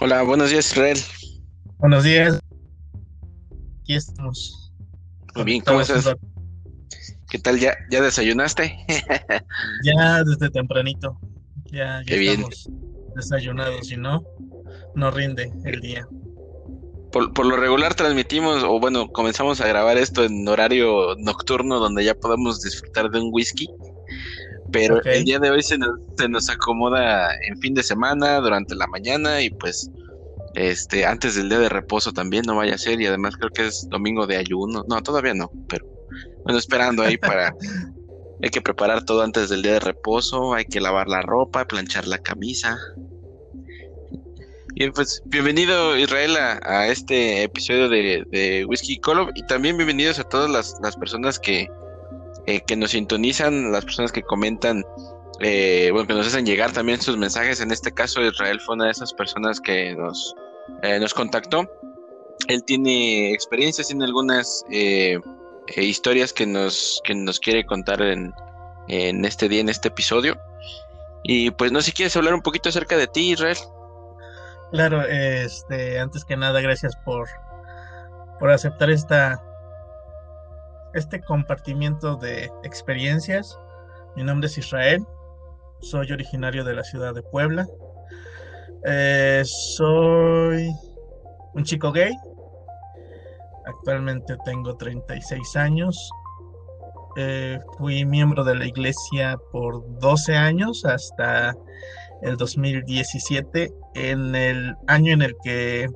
Hola, buenos días, Israel. Buenos días. Aquí estamos. Muy bien, ¿cómo estás? ¿Qué tal? ¿Ya, ya desayunaste? ya desde tempranito. Ya, ya estamos desayunados, si no, no rinde el día. Por, por, lo regular transmitimos, o bueno, comenzamos a grabar esto en horario nocturno donde ya podemos disfrutar de un whisky. Pero el día de hoy se nos, se nos acomoda en fin de semana, durante la mañana y pues este antes del día de reposo también no vaya a ser y además creo que es domingo de ayuno. No, todavía no, pero bueno, esperando ahí para hay que preparar todo antes del día de reposo, hay que lavar la ropa, planchar la camisa. Bien, pues bienvenido Israel a, este episodio de, de Whiskey Colo y también bienvenidos a todas las, las personas que, eh, que nos sintonizan, las personas que comentan, eh, bueno, que nos hacen llegar también sus mensajes. En este caso, Israel fue una de esas personas que nos, eh, nos contactó. Él tiene experiencias, tiene algunas historias que nos, que nos quiere contar en, en este día, en este episodio. Y pues no sé si quieres hablar un poquito acerca de ti, Israel. Claro, este, antes que nada, gracias por, por aceptar esta, este compartimiento de experiencias. Mi nombre es Israel, soy originario de la ciudad de Puebla. Eh, soy un chico gay. Actualmente tengo 36 años. Eh, fui miembro de la iglesia por 12 años hasta el 2017, en el año en el que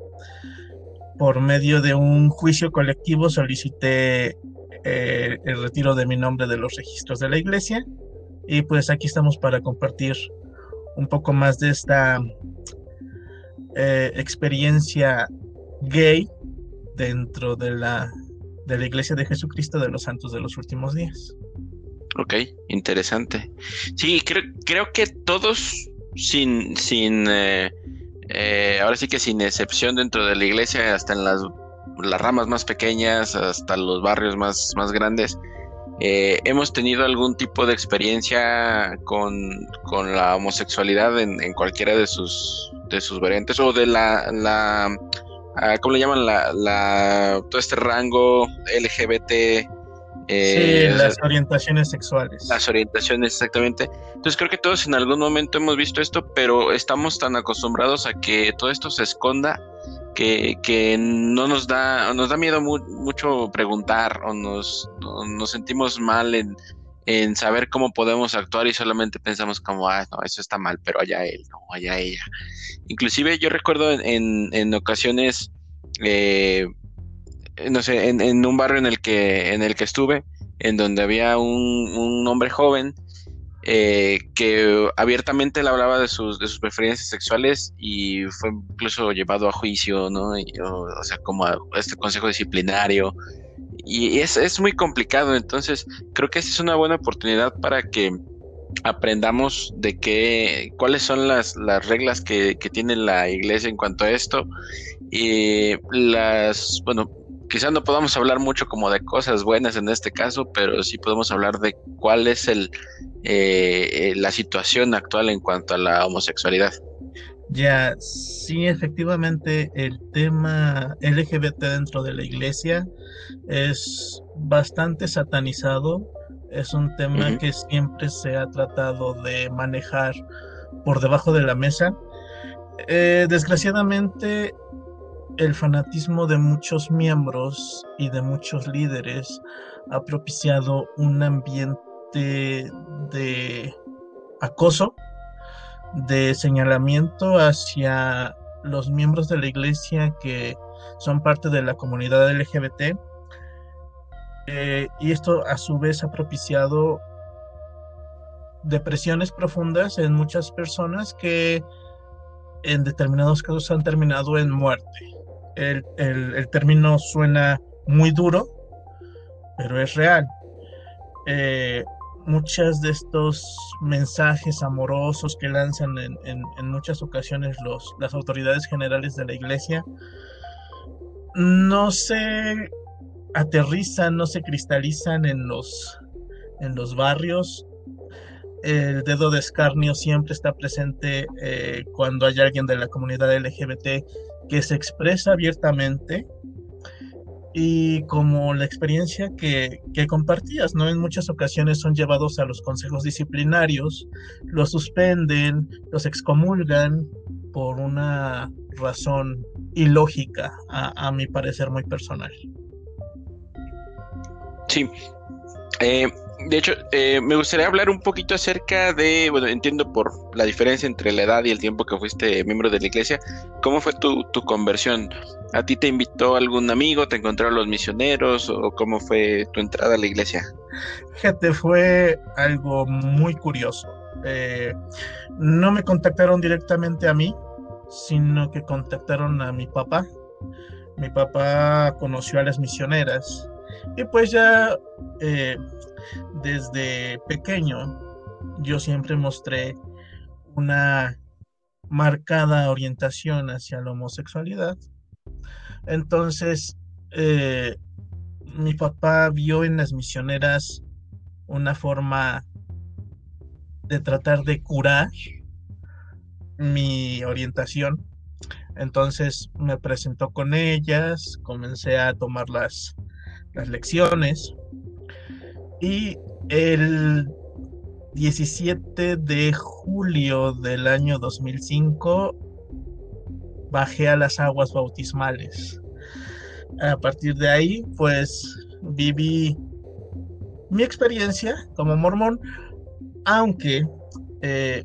por medio de un juicio colectivo solicité eh, el retiro de mi nombre de los registros de la iglesia. Y pues aquí estamos para compartir un poco más de esta eh, experiencia gay dentro de la, de la iglesia de Jesucristo de los Santos de los Últimos Días. Ok, interesante. Sí, creo, creo que todos, sin, sin eh, ahora sí que sin excepción dentro de la iglesia, hasta en las las ramas más pequeñas hasta los barrios más, más grandes, eh, hemos tenido algún tipo de experiencia con, la homosexualidad en, cualquiera de sus, de sus variantes o de la, la ah, ¿cómo le llaman? La, la, todo este rango LGBT. Eh, sí, las orientaciones sexuales. Las orientaciones, exactamente. Entonces creo que todos en algún momento hemos visto esto, pero estamos tan acostumbrados a que todo esto se esconda que, que no nos da, nos da miedo mucho preguntar o nos, nos sentimos mal en, en saber cómo podemos actuar y solamente pensamos como, ah, no, eso está mal, pero allá él, no, allá ella. Inclusive yo recuerdo en, en ocasiones, eh, no sé, en, en, un barrio en el que, en el que estuve, en donde había un, un hombre joven eh, que abiertamente le hablaba de sus, de sus preferencias sexuales y fue incluso llevado a juicio, ¿no? o, sea, como a este consejo disciplinario. Y es, es muy complicado, entonces creo que esa es una buena oportunidad para que aprendamos de qué, cuáles son las, las reglas que, que tiene la iglesia en cuanto a esto. Y las, bueno, quizás no podamos hablar mucho como de cosas buenas en este caso, pero sí podemos hablar de cuál es el, eh, eh, la situación actual en cuanto a la homosexualidad. Ya, sí, efectivamente, el tema LGBT dentro de la iglesia es bastante satanizado. Es un tema que siempre se ha tratado de manejar por debajo de la mesa. Eh, desgraciadamente, el fanatismo de muchos miembros y de muchos líderes ha propiciado un ambiente de, acoso, de señalamiento hacia los miembros de la iglesia que son parte de la comunidad LGBT. Eh, y esto a su vez ha propiciado depresiones profundas en muchas personas que en determinados casos han terminado en muerte. El, término suena muy duro, pero es real. Eh, muchos de estos mensajes amorosos que lanzan en, muchas ocasiones los, las autoridades generales de la iglesia no se aterrizan, no se cristalizan en los, en los barrios. El dedo de escarnio siempre está presente eh, cuando hay alguien de la comunidad LGBT que se expresa abiertamente y como la experiencia que, compartías, ¿no? En muchas ocasiones son llevados a los consejos disciplinarios, los suspenden, los excomulgan por una razón ilógica, a, a mi parecer muy personal. Sí. Eh, de hecho, eh, me gustaría hablar un poquito acerca de, bueno, entiendo por la diferencia entre la edad y el tiempo que fuiste miembro de la iglesia, ¿cómo fue tu, conversión? ¿A ti te invitó algún amigo, te encontraron los misioneros o cómo fue tu entrada a la iglesia? Fíjate, fue algo muy curioso. Eh, no me contactaron directamente a mí, sino que contactaron a mi papá. Mi papá conoció a las misioneras y pues ya eh, desde pequeño yo siempre mostré una marcada orientación hacia la homosexualidad. Entonces, eh, mi papá vio en las misioneras una forma de tratar de curar mi orientación. Entonces me presentó con ellas, comencé a tomar las, las lecciones y el 17 de julio del año 2005 bajé a las aguas bautismales. A partir de ahí, pues viví mi experiencia como mormón, aunque eh,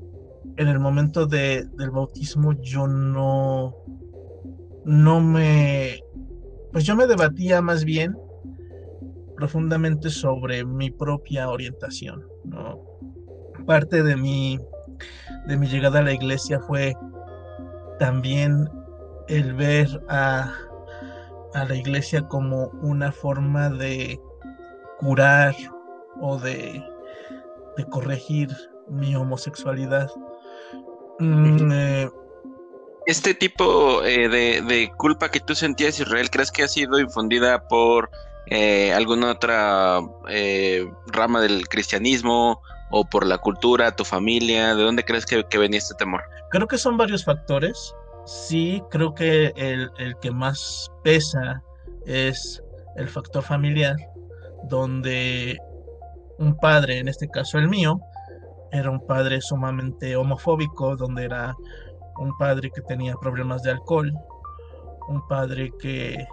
en el momento del bautismo yo no, no me, pues yo me debatía más bien profundamente sobre mi propia orientación. ¿no? Parte de mi, de mi llegada a la iglesia fue también el ver a, a la iglesia como una forma de curar o de, de corregir mi homosexualidad. Mm, eh, este tipo eh, de, de, culpa que tú sentías, Israel, ¿crees que ha sido infundida por eh, alguna otra eh, rama del cristianismo o por la cultura, tu familia? ¿De dónde crees que, venía este temor? Creo que son varios factores. Sí, creo que el, que más pesa es el factor familiar, donde un padre, en este caso el mío, era un padre sumamente homofóbico, donde era un padre que tenía problemas de alcohol, un padre que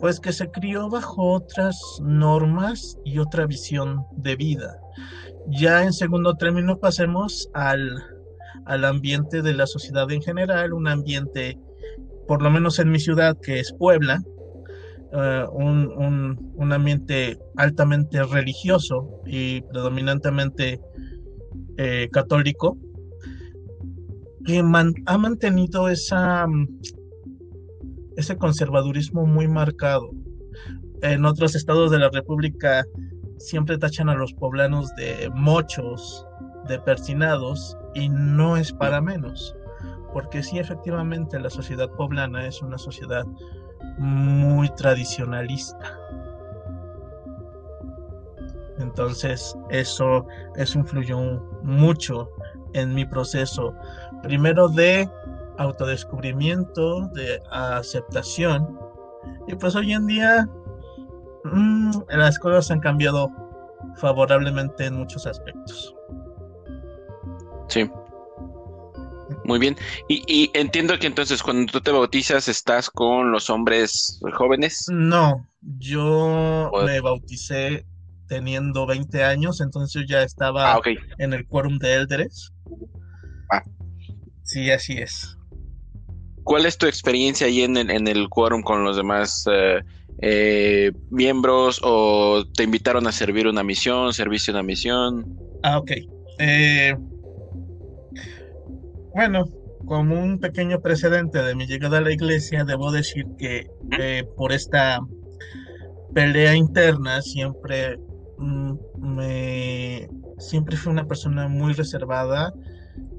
pues que se crió bajo otras normas y otra visión de vida. Ya en segundo término pasemos al, ambiente de la sociedad en general, un ambiente, por lo menos en mi ciudad, que es Puebla, eh, un, ambiente altamente religioso y predominantemente eh, católico, que ha mantenido esa ese conservadurismo muy marcado. En otros estados de la República siempre tachan a los poblanos de mochos, de persinados, y no es para menos, porque sí, efectivamente, la sociedad poblana es una sociedad muy tradicionalista. Entonces, eso, eso influyó mucho en mi proceso, primero de autodescubrimiento, de aceptación. Y pues hoy en día mm, las cosas han cambiado favorablemente en muchos aspectos. Sí. Muy bien. Y, entiendo que entonces cuando tú te bautizas estás con los hombres jóvenes. No, yo me bauticé teniendo 20 años, entonces ya estaba ah, en el quórum de élderes. Ah. Sí, así es. ¿Cuál es tu experiencia ahí en el, en el quórum con los demás eh, eh, miembros o te invitaron a servir una misión, servicio una misión. Ah, ok. Eh, bueno, como un pequeño precedente de mi llegada a la iglesia, debo decir que eh, por esta pelea interna siempre mm, me siempre fui una persona muy reservada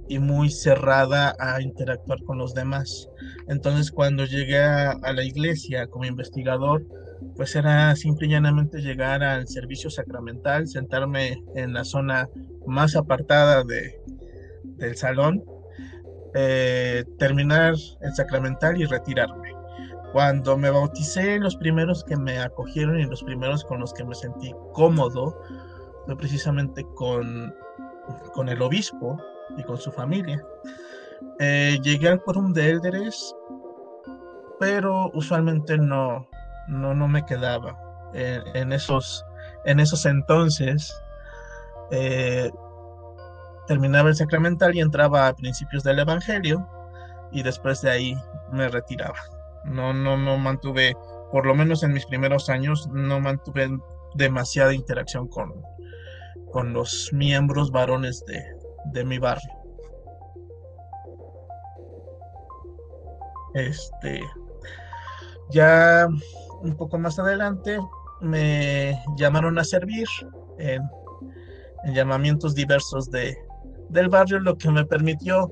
y muy cerrada a interactuar con los demás. Entonces cuando llegué a, la iglesia como investigador, pues era simple y llanamente llegar al servicio sacramental, sentarme en la zona más apartada de, del salón eh, terminar el sacramental y retirarme. Cuando me bauticé, los primeros que me acogieron y los primeros con los que me sentí cómodo fue precisamente con, con el obispo y con su familia. Eh, llegué al quórum de élderes, pero usualmente no, no, no me quedaba. En, esos, en esos entonces, eh, terminaba el sacramental y entraba a principios del Evangelio y después de ahí me retiraba. No, no, no mantuve, por lo menos en mis primeros años, no mantuve demasiada interacción con, con los miembros varones de, de mi barrio. Este, ya un poco más adelante me llamaron a servir en llamamientos diversos de, del barrio, lo que me permitió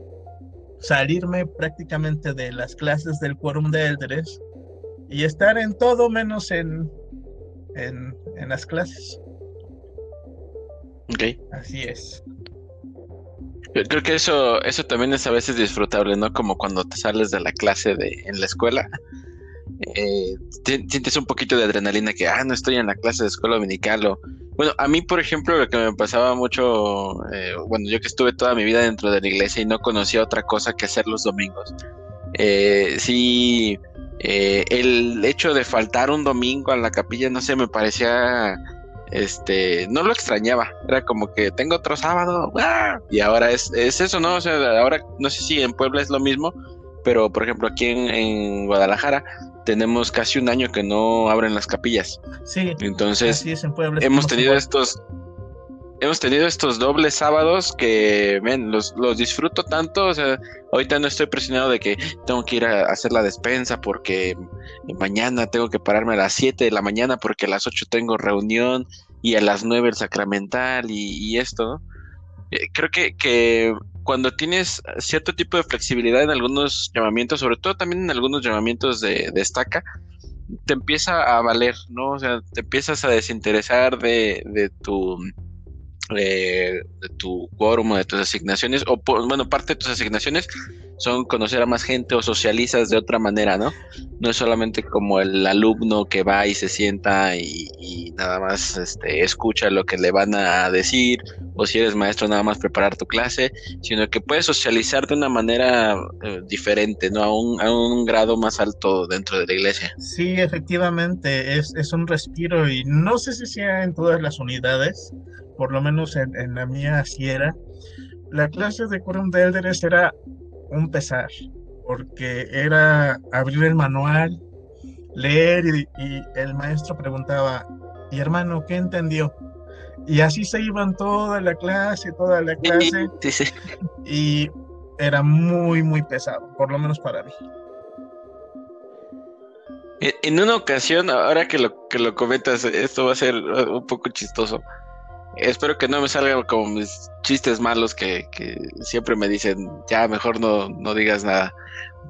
salirme prácticamente de las clases del quórum de Eldres y estar en todo menos en, en, las clases. Ok. Así es. Creo que eso, eso también es a veces disfrutable, ¿no? Como cuando te sales de la clase de, en la escuela. Eh, sientes un poquito de adrenalina que, ah, no estoy en la clase de escuela dominical o bueno, a mí, por ejemplo, lo que me pasaba mucho, eh, bueno, yo que estuve toda mi vida dentro de la iglesia y no conocía otra cosa que hacer los domingos. Eh, sí, eh, el hecho de faltar un domingo a la capilla, no sé, me parecía, este, no lo extrañaba, era como que tengo otro sábado, ¡ah! y ahora es, es eso, ¿no? O sea, ahora no sé si en Puebla es lo mismo, pero por ejemplo aquí en Guadalajara tenemos casi un año que no abren las capillas. Sí. Entonces, hemos tenido estos hemos tenido estos dobles sábados que, ven, los, los disfruto tanto, o sea, ahorita no estoy presionado de que tengo que ir a hacer la despensa porque mañana tengo que pararme a las 7 de la mañana porque a las 8 tengo reunión y a las 9 el sacramental y, esto, eh, creo que, que cuando tienes cierto tipo de flexibilidad en algunos llamamientos, sobre todo también en algunos llamamientos de, estaca, te empieza a valer, ¿no? O sea, te empiezas a desinteresar de, de tu de tu quórum o de tus asignaciones, o bueno, parte de tus asignaciones son conocer a más gente o socializas de otra manera, ¿no? No es solamente como el alumno que va y se sienta y, nada más este, escucha lo que le van a decir, o si eres maestro nada más preparar tu clase, sino que puedes socializar de una manera eh, diferente, ¿no? A un, a un grado más alto dentro de la iglesia. Sí, efectivamente, es, es un respiro y no sé si sea en todas las unidades, por lo menos en, en la mía así era. La clase de Quorum de Elders era un pesar, porque era abrir el manual, leer y, el maestro preguntaba, y hermano, ¿qué entendió? Y así se iban toda la clase, toda la clase. Y era muy, muy pesado, por lo menos para mí. En una ocasión, ahora que lo, que lo comentas, esto va a ser un poco chistoso. Espero que no me salgan como mis chistes malos que, siempre me dicen, ya mejor no, no digas nada.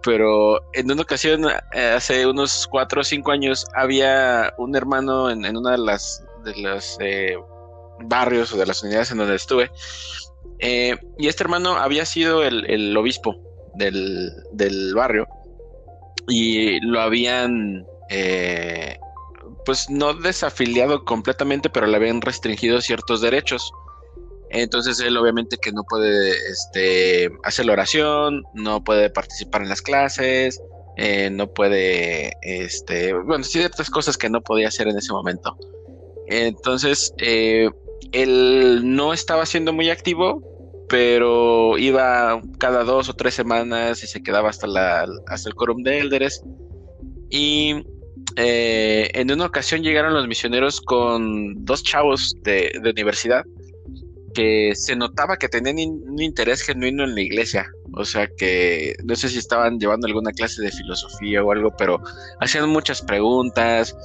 Pero en una ocasión, eh, hace unos cuatro o cinco años, había un hermano en, en una de las de los eh, barrios o de las unidades en donde estuve. Eh, y este hermano había sido el, obispo del, del, barrio. Y lo habían pues no desafiliado completamente, pero le habían restringido ciertos derechos. Entonces él obviamente que no puede este, hacer la oración, no puede participar en las clases, eh, no puede, este, bueno, ciertas cosas que no podía hacer en ese momento. Entonces, eh, él no estaba siendo muy activo, pero iba cada dos o tres semanas y se quedaba hasta, la, hasta el quórum de Elders. Y eh, en una ocasión llegaron los misioneros con dos chavos de, universidad que se notaba que tenían un interés genuino en la iglesia. O sea que no sé si estaban llevando alguna clase de filosofía o algo, pero hacían muchas preguntas,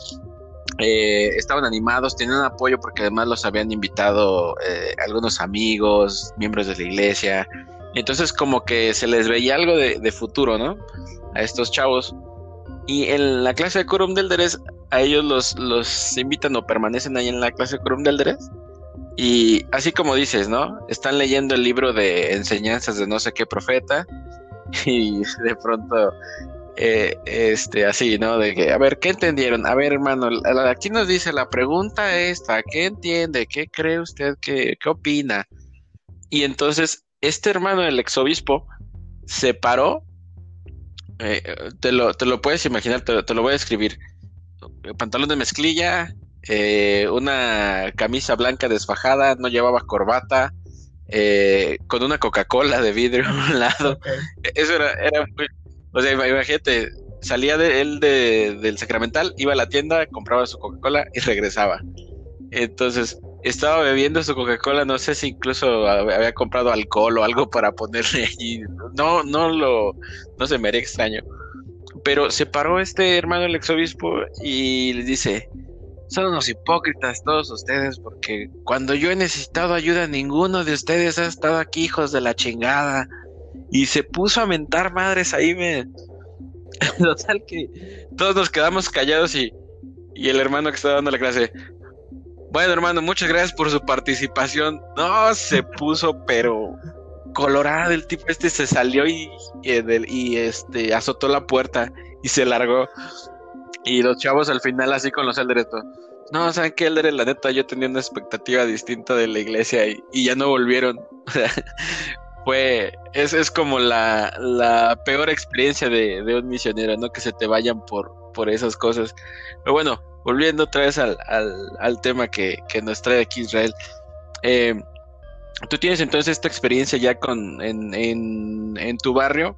eh, estaban animados, tenían apoyo porque además los habían invitado eh, algunos amigos, miembros de la iglesia. Entonces como que se les veía algo de, futuro, ¿no? A estos chavos. Y en la clase de Curum del Deres, a ellos los, los invitan o permanecen ahí en la clase de Curum del Deres. Y así como dices, ¿no? Están leyendo el libro de enseñanzas de no sé qué profeta. Y de pronto eh, este, así, ¿no? De que, a ver, ¿qué entendieron? A ver, hermano, aquí nos dice la pregunta esta, ¿qué entiende? ¿Qué cree usted? ¿Qué, qué opina? Y entonces, este hermano del exobispo se paró, eh, te, lo, te lo puedes imaginar, te, lo voy a escribir, pantalón de mezclilla, eh, una camisa blanca desfajada, no llevaba corbata, con una Coca-Cola de vidrio a un lado. Eso era, era muy, o sea, imagínate, salía de él de, del Sacramental, iba a la tienda, compraba su Coca-Cola y regresaba. Entonces, estaba bebiendo su Coca-Cola, no sé si incluso había comprado alcohol o algo para ponerle allí. No, no lo, no se me haría extraño. Pero se paró este hermano el exobispo y le dice, son unos hipócritas todos ustedes, porque cuando yo he necesitado ayuda, ninguno de ustedes ha estado aquí, hijos de la chingada. Y se puso a mentar madres ahí, me. Total que todos nos quedamos callados y, y el hermano que estaba dando la clase. Bueno, hermano, muchas gracias por su participación. No, se puso, pero colorado el tipo este se salió y, y, este azotó la puerta y se largó. Y los chavos al final así con los elderes. No, ¿saben qué, Elder? La neta, yo tenía una expectativa distinta de la iglesia y, y ya no volvieron. fue, es, es como la, peor experiencia de, un misionero, ¿no? Que se te vayan por, por esas cosas. Pero bueno, volviendo otra vez al, tema que, nos trae aquí Israel. Eh, tú tienes entonces esta experiencia ya con en, en, tu barrio.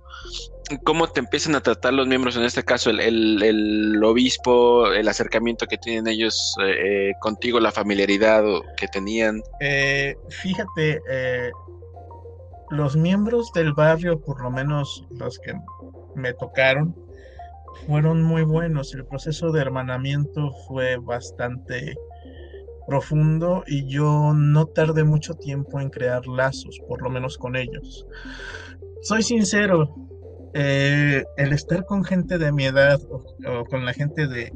¿Cómo te empiezan a tratar los miembros, en este caso el, el, obispo, el acercamiento que tienen ellos eh, contigo, la familiaridad que tenían? Eh, fíjate, los miembros del barrio, por lo menos los que me tocaron, fueron muy buenos. El proceso de hermanamiento fue bastante profundo y yo no tardé mucho tiempo en crear lazos, por lo menos con ellos. Soy sincero, eh, el estar con gente de mi edad o, con la gente de,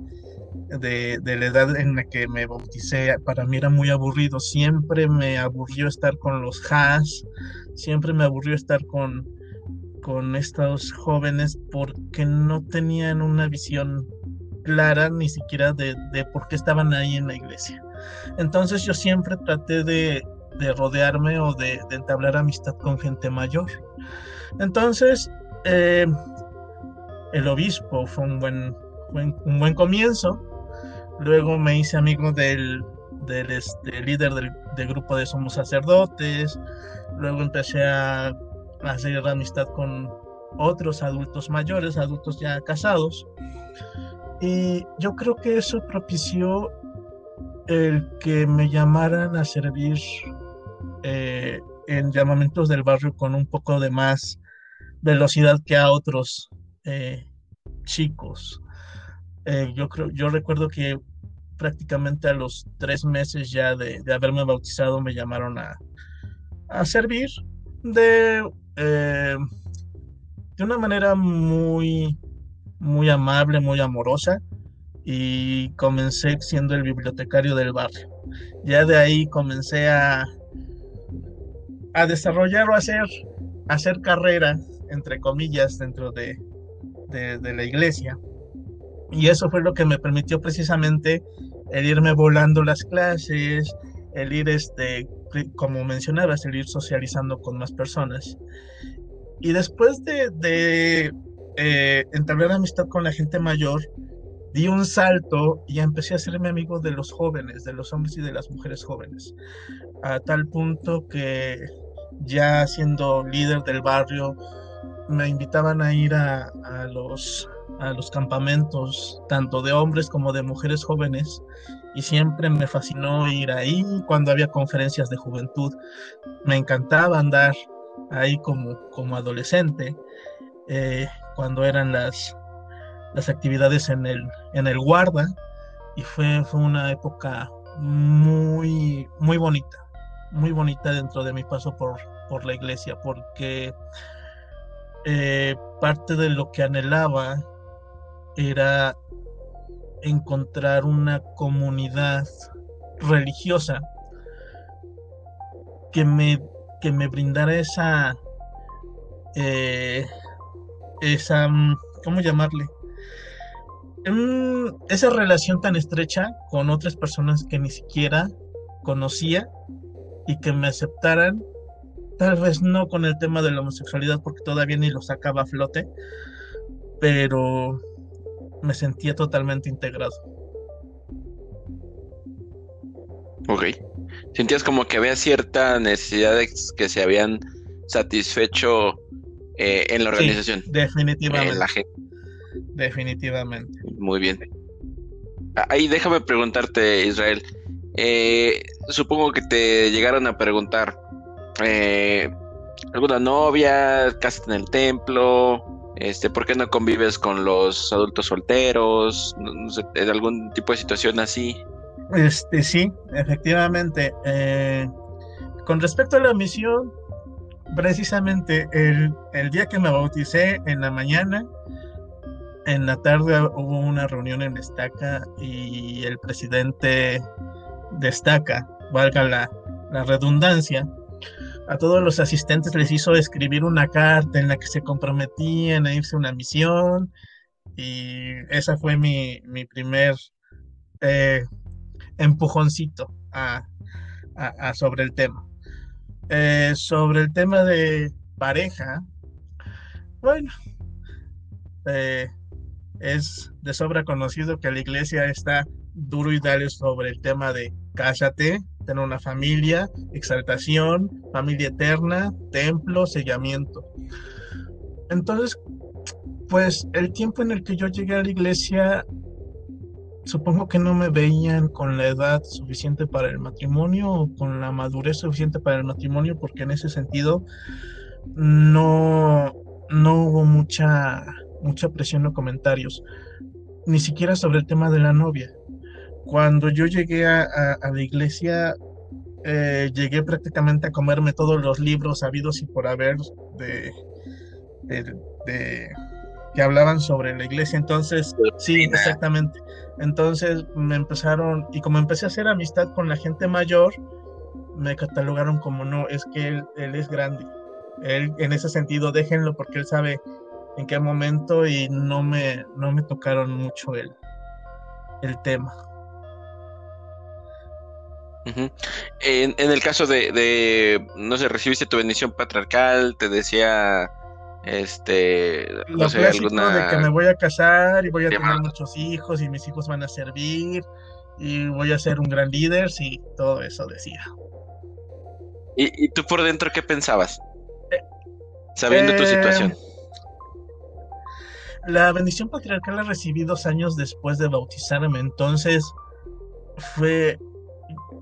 de, la edad en la que me bauticé, para mí era muy aburrido. Siempre me aburrió estar con los has, siempre me aburrió estar con, con estos jóvenes porque no tenían una visión clara ni siquiera de, por qué estaban ahí en la iglesia. Entonces yo siempre traté de, rodearme o de, entablar amistad con gente mayor. Entonces, eh, el obispo fue un buen, un buen comienzo. Luego me hice amigo del, del este, líder del, grupo de Somos Sacerdotes. Luego empecé a, hacer amistad con otros adultos mayores, adultos ya casados. Y yo creo que eso propició el que me llamaran a servir eh, en llamamientos del barrio con un poco de más velocidad que a otros eh, chicos. Eh, yo creo, yo recuerdo que prácticamente a los tres meses ya de, haberme bautizado me llamaron a, a servir de, eh, de una manera muy, muy amable, muy amorosa y comencé siendo el bibliotecario del barrio. Ya de ahí comencé a, a desarrollar o hacer, hacer carrera, entre comillas, dentro de, de la iglesia. Y eso fue lo que me permitió precisamente el irme volando las clases, el ir, este, como mencionabas, el socializando con más personas. Y después de, eh, entablar amistad con la gente mayor, di un salto y empecé a hacerme amigo de los jóvenes, de los hombres y de las mujeres jóvenes, a tal punto que ya siendo líder del barrio, me invitaban a ir a los a los campamentos, tanto de hombres como de mujeres jóvenes, y siempre me fascinó ir ahí cuando había conferencias de juventud. Me encantaba andar ahí como, como adolescente, eh, cuando eran las, las actividades en el, en el guarda, y fue, fue una época muy, muy bonita, muy bonita dentro de mi paso por, por la iglesia, porque eh, parte de lo que anhelaba era encontrar una comunidad religiosa que me, que me brindara esa, eh, esa, ¿cómo llamarle? Esa relación tan estrecha con otras personas que ni siquiera conocía y que me aceptaran, tal vez no con el tema de la homosexualidad porque todavía ni lo sacaba a flote, pero me sentía totalmente integrado. Ok. Sentías como que había cierta necesidad de que se habían satisfecho eh, en la organización. definitivamente. la gente. Definitivamente. Muy bien. Ah, ahí déjame preguntarte, Israel. Eh, supongo que te llegaron a preguntar eh, alguna novia, casa en el templo, este, ¿por qué no convives con los adultos solteros? Sé, algún tipo de situación así. Este, sí, efectivamente. Eh, con respecto a la misión, precisamente el, el, día que me bauticé en la mañana, en la tarde hubo una reunión en Estaca y el presidente de Estaca, valga la, la redundancia, a todos los asistentes les hizo escribir una carta en la que se comprometían a irse a una misión y esa fue mi, primer eh, empujoncito a, sobre el tema. Eh, sobre el tema de pareja, bueno, eh, es de sobra conocido que la iglesia está duro y dale sobre el tema de cásate, tener una familia, exaltación, familia eterna, templo, sellamiento. Entonces, pues el tiempo en el que yo llegué a la iglesia, supongo que no me veían con la edad suficiente para el matrimonio o con la madurez suficiente para el matrimonio, porque en ese sentido no, no hubo mucha, mucha presión o comentarios, ni siquiera sobre el tema de la novia cuando yo llegué a, la iglesia, eh, llegué prácticamente a comerme todos los libros habidos y por haber de, que hablaban sobre la iglesia. Entonces, sí, exactamente. Entonces me empezaron, y como empecé a hacer amistad con la gente mayor, me catalogaron como no, es que él, él es grande. Él, en ese sentido, déjenlo porque él sabe en qué momento y no me, no me tocaron mucho el, el tema en, el caso de, no sé, recibiste tu bendición patriarcal, te decía, este, no sé, alguna... de que me voy a casar y voy a tener muchos hijos y mis hijos van a servir y voy a ser un gran líder, sí, todo eso decía. ¿Y, tú por dentro qué pensabas? Eh, Sabiendo tu situación. Eh, la bendición patriarcal la recibí dos años después de bautizarme, entonces fue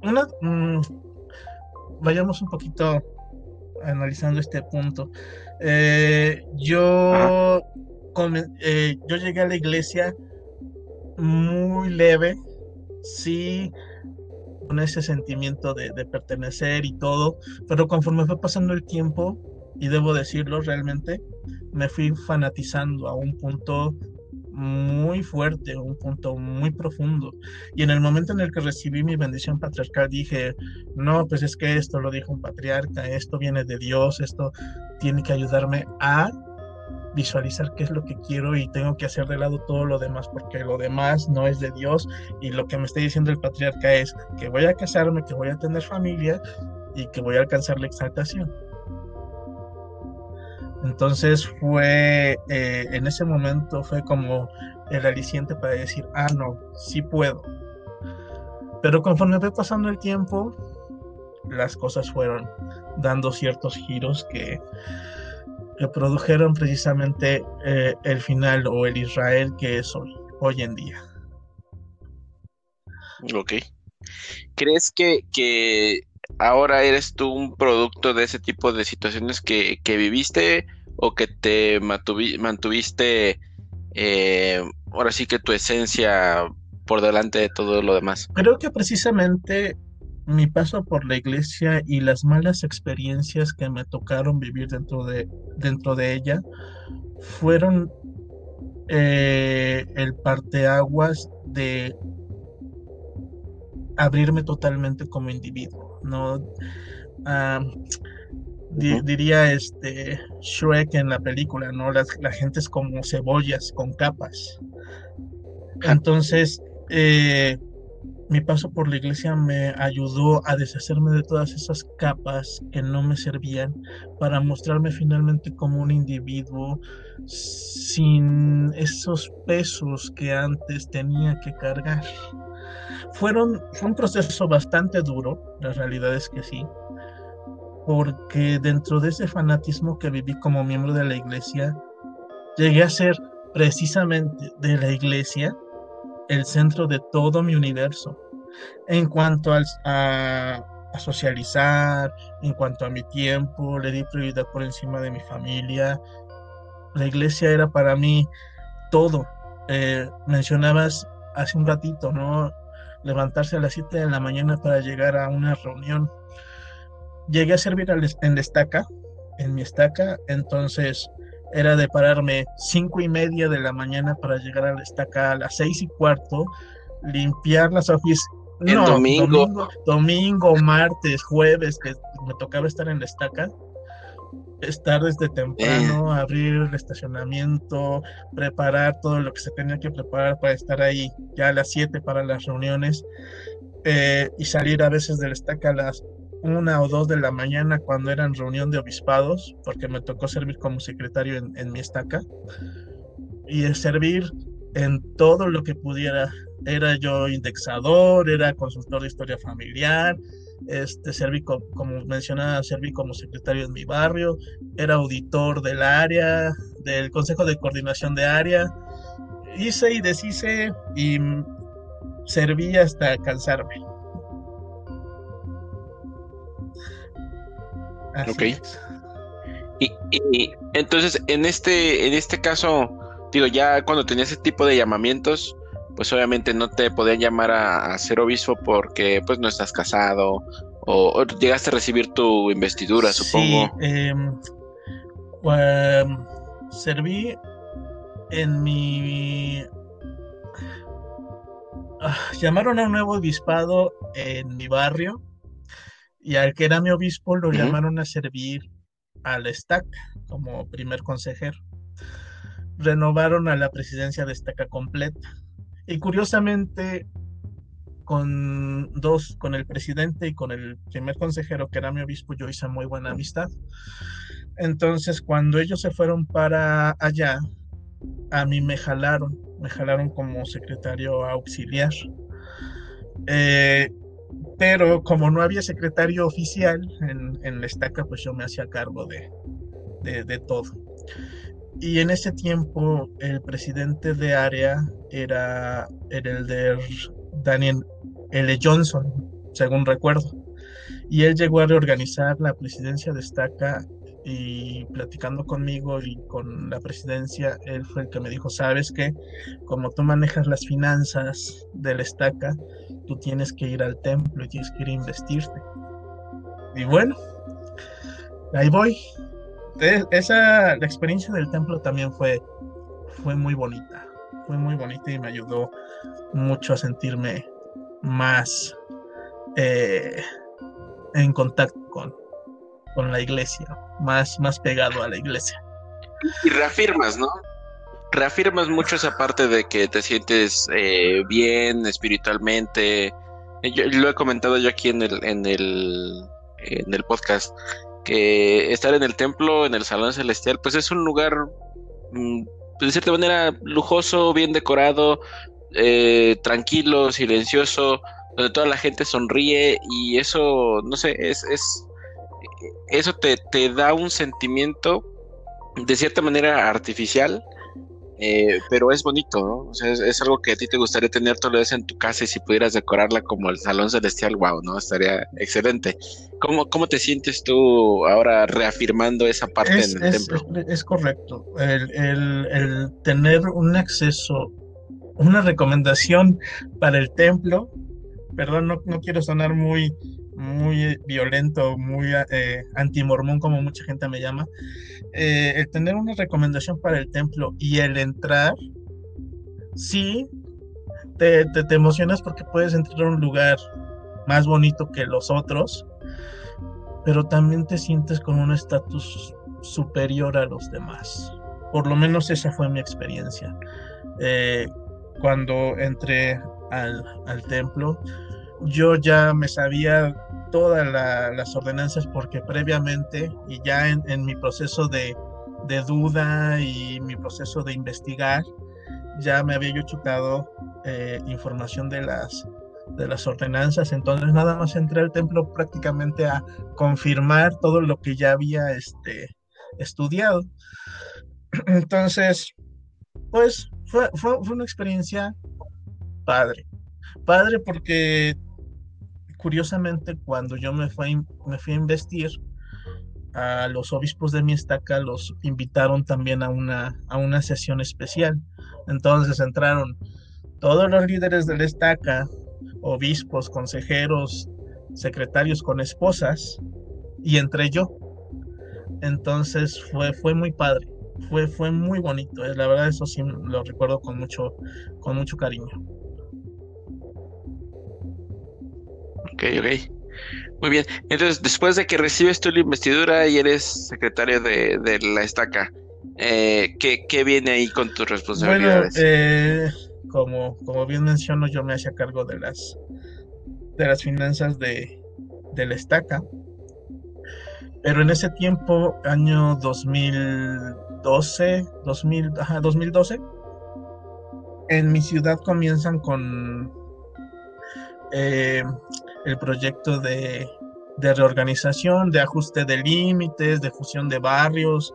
una, mm, vayamos un poquito analizando este punto. Eh, yo, eh, yo llegué a la iglesia muy leve, sí, con ese sentimiento de, pertenecer y todo, pero conforme fue pasando el tiempo, y debo decirlo realmente, me fui fanatizando a un punto muy fuerte, un punto muy profundo. Y en el momento en el que recibí mi bendición patriarcal dije, no, pues es que esto lo dijo un patriarca, esto viene de Dios, esto tiene que ayudarme a visualizar qué es lo que quiero y tengo que hacer de lado todo lo demás porque lo demás no es de Dios y lo que me está diciendo el patriarca es que voy a casarme, que voy a tener familia y que voy a alcanzar la exaltación. Entonces fue, eh, en ese momento fue como el aliciente para decir, ah, no, sí puedo. Pero conforme fue pasando el tiempo, las cosas fueron dando ciertos giros que que produjeron precisamente eh, el final o el Israel que es hoy, hoy en día. Ok. ¿Crees que, que ahora eres tú un producto de ese tipo de situaciones que, que viviste o que te mantuviste, eh, ahora sí que tu esencia por delante de todo lo demás? Creo que precisamente mi paso por la iglesia y las malas experiencias que me tocaron vivir dentro de, dentro de ella fueron eh, el parteaguas de abrirme totalmente como individuo, ¿no? diría este Shrek en la película, ¿no? La, la gente es como cebollas con capas. Entonces, eh, mi paso por la iglesia me ayudó a deshacerme de todas esas capas que no me servían para mostrarme finalmente como un individuo sin esos pesos que antes tenía que cargar. Fueron, fue un proceso bastante duro, la realidad es que sí, porque dentro de ese fanatismo que viví como miembro de la iglesia, llegué a ser precisamente de la iglesia el centro de todo mi universo. En cuanto a, a, socializar, en cuanto a mi tiempo, le di prioridad por encima de mi familia. La iglesia era para mí todo. Eh, mencionabas hace un ratito, ¿no? Levantarse a las 7 de la mañana para llegar a una reunión. Llegué a servir en la estaca, en mi estaca, entonces era de pararme cinco y media de la mañana para llegar a la estaca a las seis y cuarto, limpiar las oficinas. No, domingo. domingo. martes, jueves, que me tocaba estar en la estaca, estar desde temprano, eh. abrir el estacionamiento, preparar todo lo que se tenía que preparar para estar ahí ya a las 7 para las reuniones eh, y salir a veces de la estaca a las una o dos de la mañana cuando eran reunión de obispados, porque me tocó servir como secretario en, mi estaca, y servir en todo lo que pudiera. Era yo indexador, era consultor de historia familiar, este, serví como mencionaba, serví como secretario en mi barrio, era auditor del área, del Consejo de Coordinación de Área, hice y deshice y serví hasta cansarme. Ok. Y, entonces, en este, en este caso, digo, ya cuando tenías ese tipo de llamamientos, pues obviamente no te podían llamar a, ser obispo porque pues no estás casado o, llegaste a recibir tu investidura, supongo. Em, serví en mi... Ah, llamaron a un nuevo obispado en mi barrio y al que era mi obispo lo llamaron a servir al estaca como primer consejero. Renovaron a la presidencia de estaca completa. Y curiosamente, con dos, con el presidente y con el primer consejero, que era mi obispo, yo hice muy buena amistad. Entonces, cuando ellos se fueron para allá, a mí me jalaron, me jalaron como secretario auxiliar. Eh, pero como no había secretario oficial en, la estaca, pues yo me hacía cargo de, de, todo. Y en ese tiempo el presidente de área era, el de Daniel L. Johnson, según recuerdo. Y él llegó a reorganizar la presidencia de estaca y platicando conmigo y con la presidencia, él fue el que me dijo, sabes que como tú manejas las finanzas de la estaca, tú tienes que ir al templo y tienes que ir a investirte. Y bueno, ahí voy. Esa, la experiencia del templo también fue, fue muy bonita. Fue muy bonita y me ayudó mucho a sentirme más eh, en contacto con, con la iglesia, más, más pegado a la iglesia. Y reafirmas, ¿no? Reafirmas mucho esa parte de que te sientes eh, bien espiritualmente. Yo, lo he comentado yo aquí en el, en el, en el podcast, que estar en el templo, en el salón celestial, pues es un lugar, mm, de cierta manera, lujoso, bien decorado, eh, tranquilo, silencioso, donde toda la gente sonríe y eso, no sé, es, es eso te, te da un sentimiento de cierta manera artificial, eh, pero es bonito, ¿no? O sea, es, algo que a ti te gustaría tener todo vez en tu casa y si pudieras decorarla como el Salón Celestial, wow, ¿no? Estaría excelente. ¿Cómo, cómo te sientes tú ahora reafirmando esa parte en el templo? Es, correcto. El, el, tener un acceso, una recomendación para el templo, perdón, no, no quiero sonar muy muy violento, muy eh, antimormón, como mucha gente me llama, eh, el tener una recomendación para el templo y el entrar, sí, te, te, emocionas porque puedes entrar a un lugar más bonito que los otros, pero también te sientes con un estatus superior a los demás. Por lo menos esa fue mi experiencia. Eh, cuando entré al, al templo, yo ya me sabía todas las ordenanzas porque previamente y ya en, mi proceso de, duda y mi proceso de investigar, ya me había yo chutado eh, información de las, de las ordenanzas, entonces nada más entré al templo prácticamente a confirmar todo lo que ya había este, estudiado. Entonces, pues fue, fue, fue una experiencia padre. Padre porque curiosamente, cuando yo me fui, me fui a investir, a los obispos de mi estaca los invitaron también a una, a una sesión especial. Entonces entraron todos los líderes de la estaca, obispos, consejeros, secretarios con esposas, y entré yo. Entonces fue, fue muy padre, fue, fue muy bonito. Eh, la verdad, eso sí lo recuerdo con mucho, con mucho cariño. Ok, ok. Muy bien. Entonces, después de que recibes tu investidura y eres secretario de, la estaca, eh, ¿qué, viene ahí con tus responsabilidades? Bueno, eh, como, como bien menciono, yo me hacía cargo de las, de las finanzas de, de la estaca. Pero en ese tiempo, año 2012, 2000, ajá, 2012, en mi ciudad comienzan con eh, el proyecto de, reorganización, de ajuste de límites, de fusión de barrios.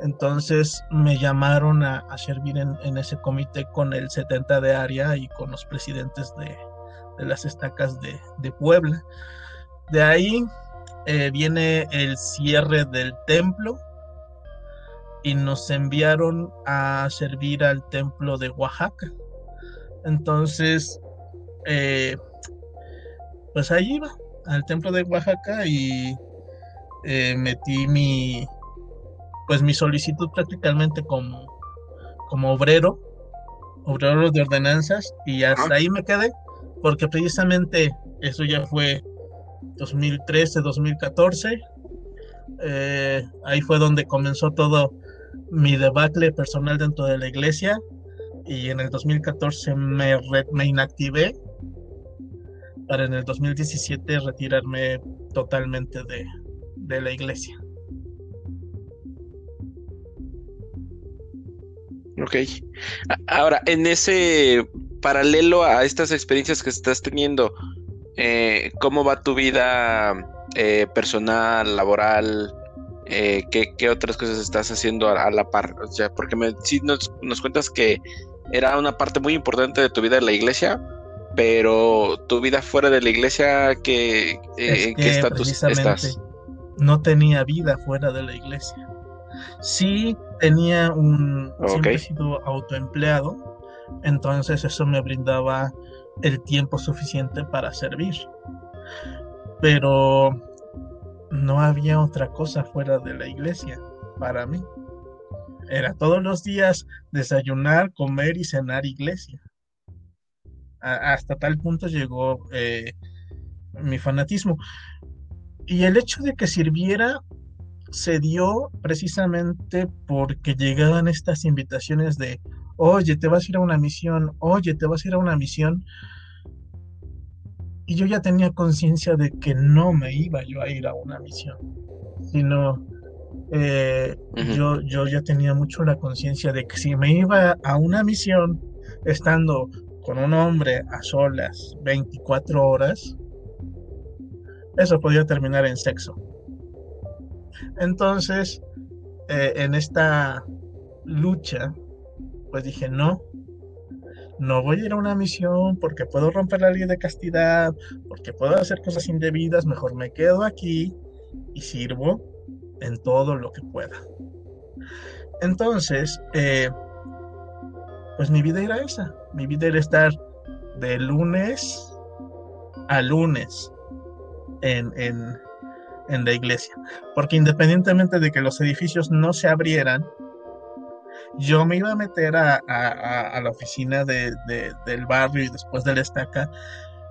Entonces me llamaron a, servir en, ese comité con el 70 de área y con los presidentes de, las estacas de, Puebla. De ahí eh, viene el cierre del templo y nos enviaron a servir al templo de Oaxaca. Entonces, eh, pues ahí iba, al templo de Oaxaca y eh, metí mi, pues mi solicitud prácticamente como, como obrero, obrero de ordenanzas y hasta ahí me quedé, porque precisamente eso ya fue 2013, 2014, eh, ahí fue donde comenzó todo mi debacle personal dentro de la iglesia y en el 2014 me, me inactivé para en el 2017 retirarme totalmente de, la iglesia. Ok. Ahora, en ese paralelo a estas experiencias que estás teniendo, eh, ¿cómo va tu vida eh, personal, laboral? Eh, ¿qué, otras cosas estás haciendo a, la par? O sea, porque si nos, nos cuentas que era una parte muy importante de tu vida en la iglesia, pero tu vida fuera de la iglesia, ¿qué, eh, ¿en qué estatus estás? No tenía vida fuera de la iglesia. Sí tenía un... Siempre he sido autoempleado, entonces eso me brindaba el tiempo suficiente para servir. Pero no había otra cosa fuera de la iglesia para mí. Era todos los días desayunar, comer y cenar iglesia hasta tal punto llegó eh, mi fanatismo. Y el hecho de que sirviera se dio precisamente porque llegaban estas invitaciones de, oye, te vas a ir a una misión, oye, te vas a ir a una misión. Y yo ya tenía conciencia de que no me iba yo a ir a una misión, sino eh, yo, yo ya tenía mucho la conciencia de que si me iba a una misión, estando con un hombre a solas 24 horas, eso podía terminar en sexo. Entonces, eh, en esta lucha, pues dije, no, no voy a ir a una misión porque puedo romper la ley de castidad, porque puedo hacer cosas indebidas, mejor me quedo aquí y sirvo en todo lo que pueda. Entonces, eh, pues mi vida era esa, mi vida era estar de lunes a lunes en, en, en la iglesia, porque independientemente de que los edificios no se abrieran, yo me iba a meter a, la oficina del barrio y después de la estaca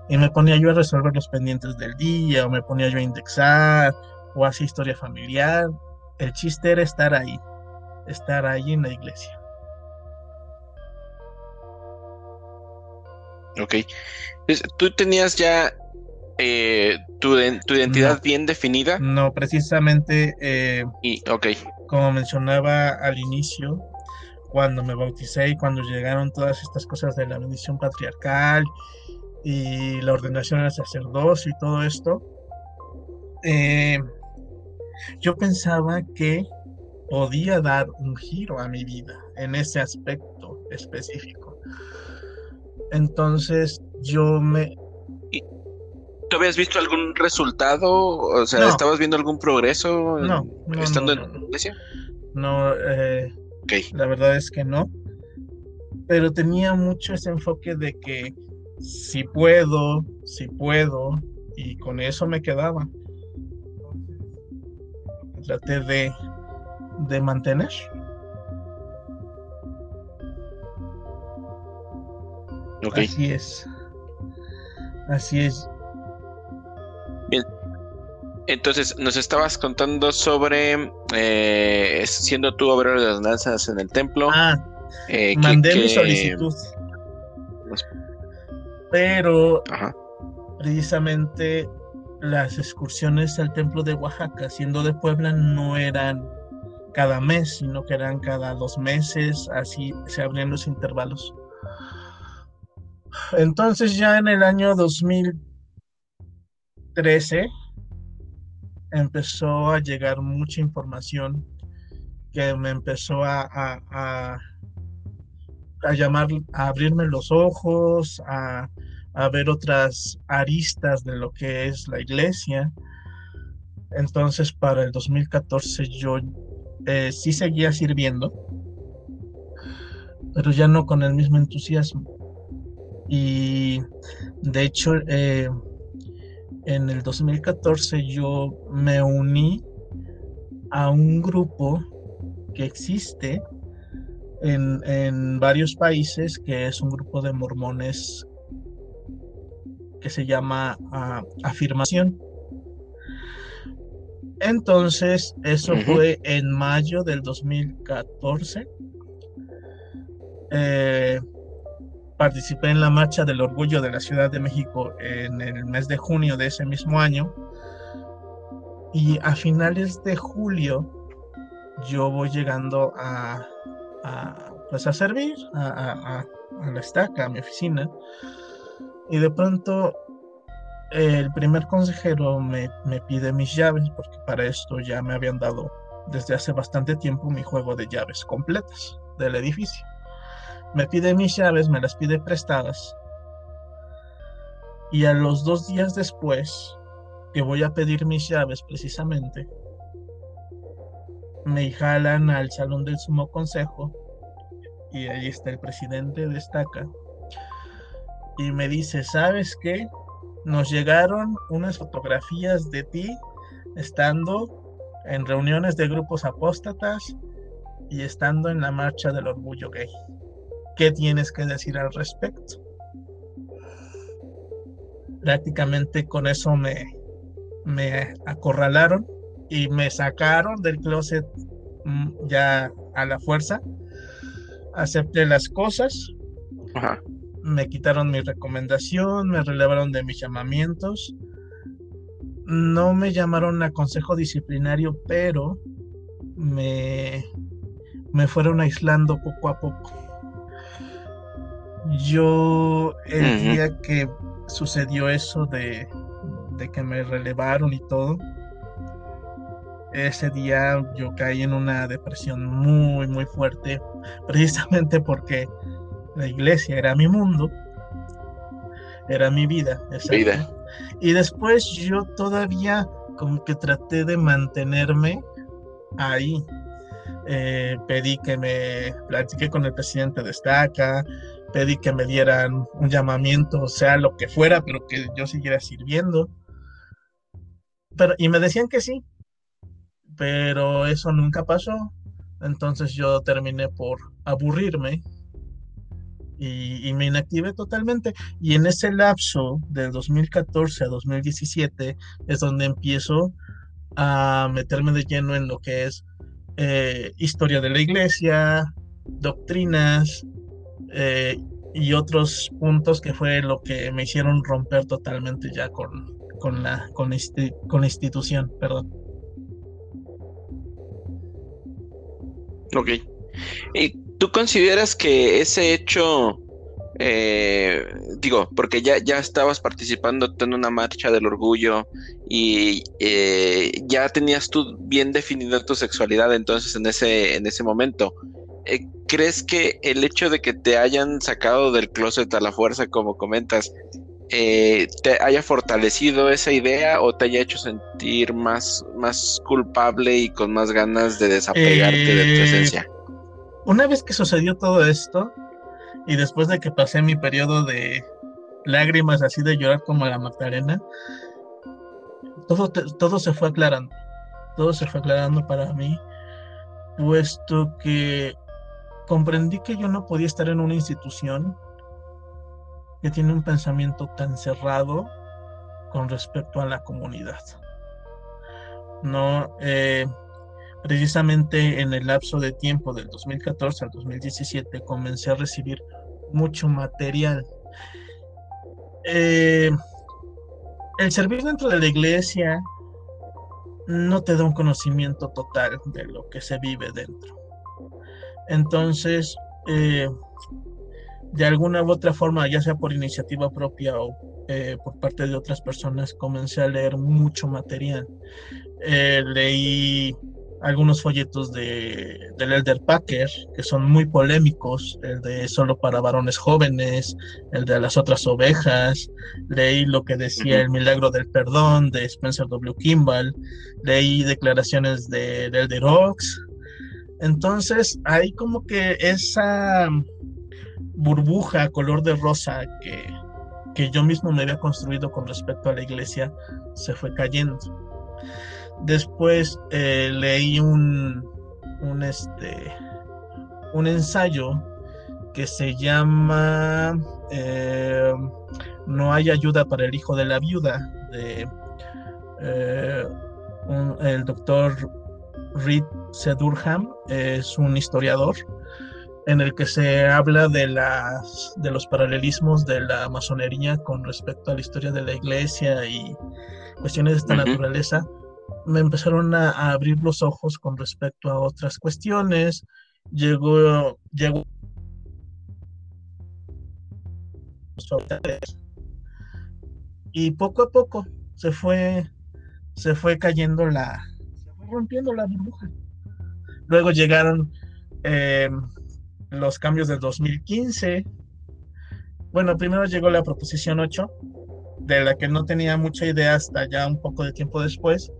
y me ponía yo a resolver los pendientes del día o me ponía yo a indexar o hacer historia familiar. El chiste era estar ahí, estar ahí en la iglesia. Ok. ¿Tú tenías ya eh, tu, identidad bien definida? No, precisamente. Eh, y, ok. Como mencionaba al inicio, cuando me bauticé y cuando llegaron todas estas cosas de la bendición patriarcal y la ordenación al sacerdocio y todo esto, eh, yo pensaba que podía dar un giro a mi vida en ese aspecto específico. Entonces yo me... ¿Tú habías visto algún resultado? O sea, ¿estabas viendo algún progreso no, estando en la iglesia? No, eh, la verdad es que no. Pero tenía mucho ese enfoque de que si puedo, si puedo, y con eso me quedaba. Traté de, de mantener. Así es. Así es. Bien. Entonces, nos estabas contando sobre eh, siendo tú obrero de las danzas en el templo. Ah, eh, mandé mi solicitud. Pero precisamente las excursiones al templo de Oaxaca, siendo de Puebla, no eran cada mes, sino que eran cada dos meses, así se abrían los intervalos. Entonces ya en el año 2013 empezó a llegar mucha información que me empezó a, a, a, llamar, a abrirme los ojos, a, a, ver otras aristas de lo que es la iglesia. Entonces para el 2014 yo eh, sí seguía sirviendo, pero ya no con el mismo entusiasmo. Y de hecho, eh, en el 2014 yo me uní a un grupo que existe en, varios países, que es un grupo de mormones que se llama ah, Afirmación. Entonces, eso fue en mayo del 2014. Eh, participé en la Marcha del Orgullo de la Ciudad de México en el mes de junio de ese mismo año. Y a finales de julio yo voy llegando a, pues a servir a, la estaca, a mi oficina. Y de pronto el primer consejero me, me pide mis llaves, porque para esto ya me habían dado desde hace bastante tiempo mi juego de llaves completas del edificio me pide mis llaves, me las pide prestadas. Y a los dos días después, que voy a pedir mis llaves precisamente, me jalan al salón del sumo consejo y ahí está el presidente de Estaca y me dice, ¿sabes qué? Nos llegaron unas fotografías de ti estando en reuniones de grupos apóstatas y estando en la marcha del orgullo gay. ¿Qué tienes que decir al respecto? Prácticamente con eso me, me acorralaron y me sacaron del closet mm, ya a la fuerza. Acepté las cosas. Me quitaron mi recomendación, me relevaron de mis llamamientos. No me llamaron a consejo disciplinario, pero me, me fueron aislando poco a poco. Yo, el día que sucedió eso de, que me relevaron y todo, ese día yo caí en una depresión muy, muy fuerte, precisamente porque la iglesia era mi mundo, era mi vida. Vida. Y después yo todavía como que traté de mantenerme ahí. Eh, pedí que me platiqué con el presidente de Estaca, pedí que me dieran un llamamiento, sea lo que fuera, pero que yo siguiera sirviendo. Pero, y me decían que sí, pero eso nunca pasó. Entonces yo terminé por aburrirme y, me inactivé totalmente. Y en ese lapso de 2014 a 2017 es donde empiezo a meterme de lleno en lo que es eh, historia de la iglesia, doctrinas eh, y otros puntos que fue lo que me hicieron romper totalmente ya con, con, la, con, con la institución. Perdón. Ok. ¿Y tú consideras que ese hecho, eh, digo, porque ya, ya estabas participando en una marcha del orgullo y eh, ya tenías tú bien definida tu sexualidad entonces en ese, en ese momento? Eh, ¿Crees que el hecho de que te hayan sacado del closet a la fuerza, como comentas, te haya fortalecido esa idea o te haya hecho sentir más, más culpable y con más ganas de desapegarte de tu esencia? Una vez que sucedió todo esto, y después de que pasé mi periodo de lágrimas así de llorar como la Magdalena, todo, todo se fue aclarando. Todo se fue aclarando para mí, puesto que comprendí que yo no podía estar en una institución que tiene un pensamiento tan cerrado con respecto a la comunidad. No, eh, Precisamente en el lapso de tiempo del 2014 al 2017 comencé a recibir mucho material. Eh, el servir dentro de la iglesia no te da un conocimiento total de lo que se vive dentro. Entonces, eh, de alguna u otra forma, ya sea por iniciativa propia o eh, por parte de otras personas, comencé a leer mucho material. leí algunos folletos de, del Elder Packer, que son muy polémicos, el de Solo para varones jóvenes, el de Las otras ovejas, leí lo que decía El milagro del perdón de Spencer W. Kimball, leí declaraciones de, del Elder Ox. Entonces, hay como que esa burbuja color de rosa que, que yo mismo me había construido con respecto a la iglesia se fue cayendo. Después eh, leí un, un, este, un ensayo que se llama eh, No hay ayuda para el hijo de la viuda, de eh, el doctor Reed Sedurham, es un historiador en el que se habla de, las, de los paralelismos de la masonería con respecto a la historia de la iglesia y cuestiones de esta naturaleza. Me empezaron a, abrir los ojos con respecto a otras cuestiones. Llegó, llegó y poco a poco se fue se fue cayendo la rompiendo la burbuja. Luego llegaron em, los cambios del 2015 bueno primero llegó la proposición 8 de la que no tenía mucha idea hasta ya un poco de tiempo después.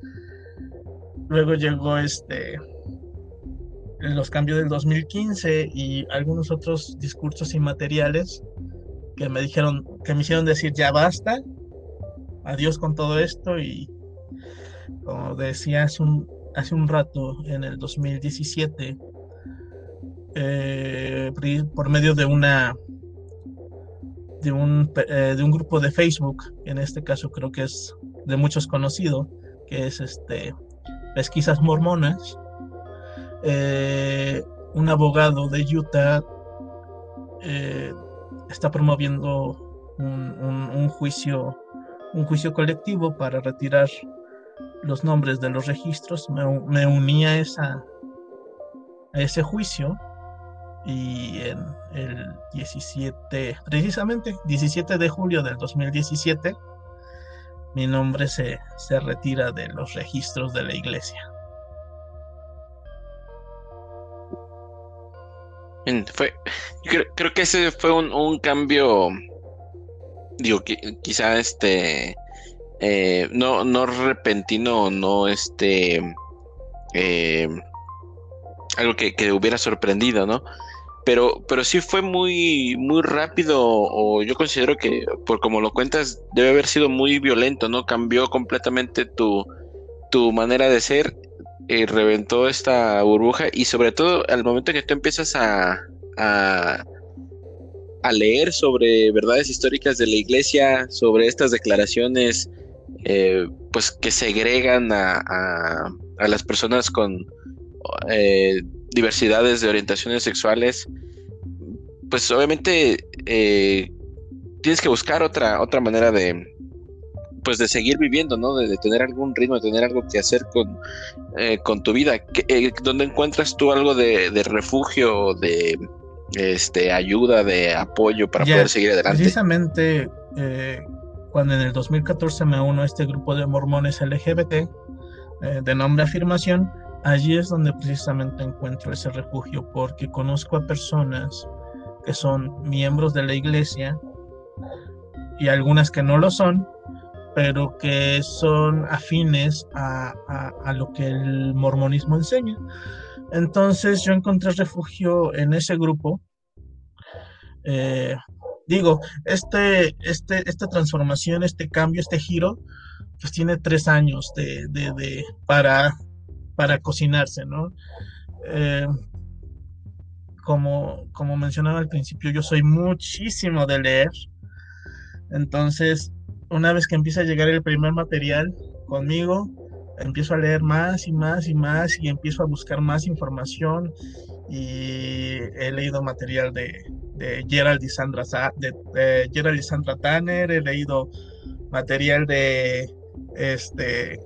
Luego llegó este los cambios del 2015 y algunos otros discursos inmateriales que me dijeron, que me hicieron decir ya basta, adiós con todo esto y como decía hace un, hace un rato, en el 2017, eh, por medio de una de un, eh, de un grupo de Facebook, en este caso creo que es de muchos conocido, que es este pesquisas mormonas, eh, un abogado de Utah está promoviendo un, juicio un juicio colectivo para retirar los nombres de los registros, me, me uní a, esa, a ese juicio y en el 17, precisamente 17 de julio del 2017, mi nombre se, se retira de los registros de la iglesia. Fue, creo, que ese fue un, cambio, digo, qui, quizá este, eh, no, no repentino, no este, eh, algo que, que, hubiera sorprendido, ¿no? Pero, pero sí fue muy, muy rápido, o yo considero que, por como lo cuentas, debe haber sido muy violento, ¿no? Cambió completamente tu, tu manera de ser eh, reventó esta burbuja y sobre todo al momento que tú empiezas a, a, leer sobre verdades históricas de la iglesia, sobre estas declaraciones eh, pues que segregan a, a, las personas con eh, diversidades de orientaciones sexuales, pues obviamente tienes que buscar otra, otra manera de, pues de seguir viviendo, ¿no? De, tener algún ritmo, de tener algo que hacer con, eh, con tu vida. Eh, ¿Dónde encuentras tú algo de, refugio, de este, ayuda, de apoyo para poder seguir adelante? Precisamente eh, cuando en el 2014 me uno a este grupo de mormones LGBT de nombre Afirmación, allí es donde precisamente encuentro ese refugio porque conozco a personas que son miembros de la iglesia y algunas que no lo son, pero que son afines a, lo que el mormonismo enseña. Entonces yo encontré refugio en ese grupo. Eh, digo, este, este, esta transformación, este cambio, este giro, pues tiene tres años de, de, para, para cocinarse, ¿no? Eh, como, como mencionaba al principio, yo soy muchísimo de leer. Entonces, una vez que empieza a llegar el primer material conmigo, empiezo a leer más y más y más y empiezo a buscar más información y he leído material de, de Gerald y Sandra de, Gerald y Sandra Tanner, he leído material de este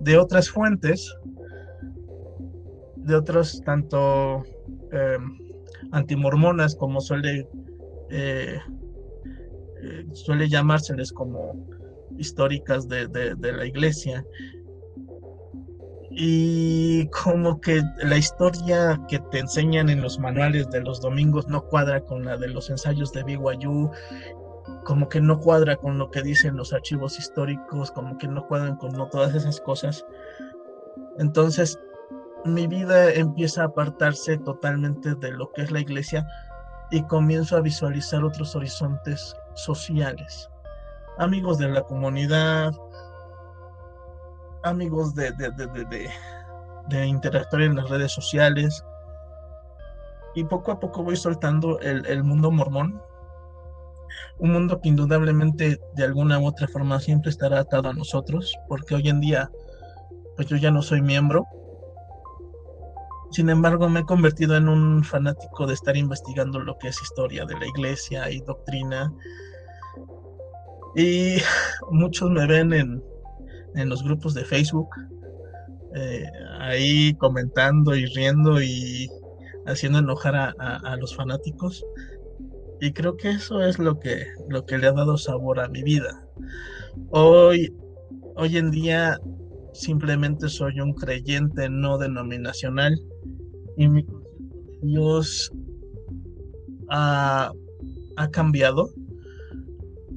de otras fuentes de otros tanto em, antimormonas como suele eh, eh, suele llamárseles como históricas de, la iglesia. Y como que la historia que te enseñan en los manuales de los domingos no cuadra con la de los ensayos de BYU, como que no cuadra con lo que dicen los archivos históricos, como que no cuadran con todas esas cosas. Entonces, mi vida empieza a apartarse totalmente de lo que es la iglesia y comienzo a visualizar otros horizontes sociales, amigos de la comunidad, amigos de, de, interactuar en las redes sociales. Y poco a poco voy soltando el, mundo mormón, un mundo que indudablemente de alguna u otra forma siempre estará atado a nosotros, porque hoy en día pues yo ya no soy miembro. Sin embargo, me he convertido en un fanático de estar investigando lo que es historia de la iglesia y doctrina y muchos me ven en, los grupos de Facebook, eh, ahí comentando y riendo y haciendo enojar a, los fanáticos. Y creo que eso es lo que, lo que le ha dado sabor a mi vida. Hoy, hoy en día simplemente soy un creyente no denominacional y mi Dios ha, ha cambiado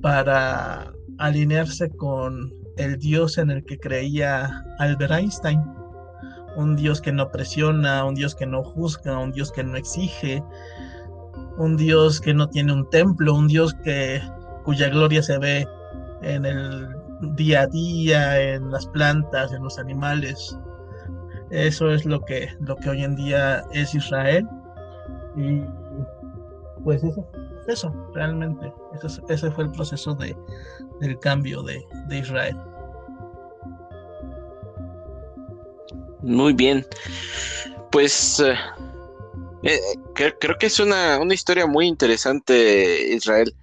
para alinearse con el Dios en el que creía Albert Einstein. Un Dios que no presiona, un Dios que no juzga, un Dios que no exige, un Dios que no tiene un templo, un Dios que cuya gloria se ve en el día a día, en las plantas, en los animales. Eso es lo que, lo que hoy en día es Israel. Y pues eso eso, realmente. ese fue el proceso de, del cambio de, Israel. Muy bien. Pues eh, eh, creo, que es una, historia muy interesante, Israel.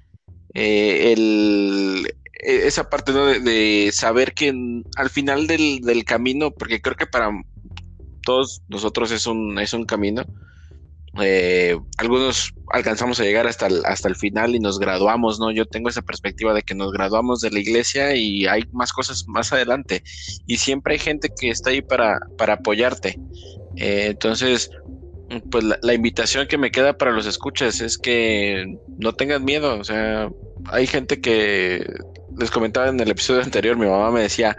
Eh, esa parte de, saber que al final del, del, camino, porque creo que para todos nosotros es un, es un camino, eh, algunos alcanzamos a llegar hasta el, hasta el final y nos graduamos, ¿no? Yo tengo esa perspectiva de que nos graduamos de la iglesia y hay más cosas más adelante. Y siempre hay gente que está ahí para, para apoyarte. Eh, entonces, pues la, invitación que me queda para los escuchas es que no tengan miedo. O sea, hay gente que les comentaba en el episodio anterior, mi mamá me decía,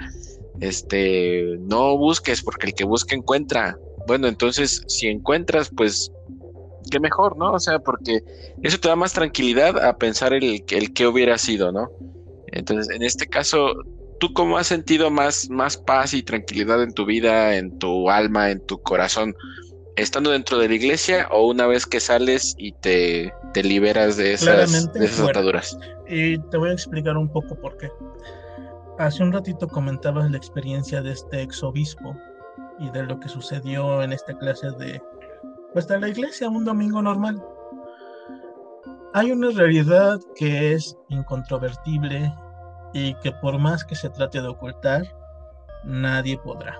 este, no busques porque el que busca encuentra. Bueno, entonces si encuentras, pues qué mejor, ¿no? O sea, porque eso te da más tranquilidad a pensar el, el que hubiera sido, ¿no? Entonces, en este caso, ¿tú cómo has sentido más, más paz y tranquilidad en tu vida, en tu alma, en tu corazón? estando dentro de la iglesia o una vez que sales y te, te liberas de esas, de esas ataduras. Y te voy a explicar un poco por qué. Hace un ratito comentabas la experiencia de este ex obispo y de lo que sucedió en esta clase de de la iglesia un domingo normal. Hay una realidad que es incontrovertible y que por más que se trate de ocultar, nadie podrá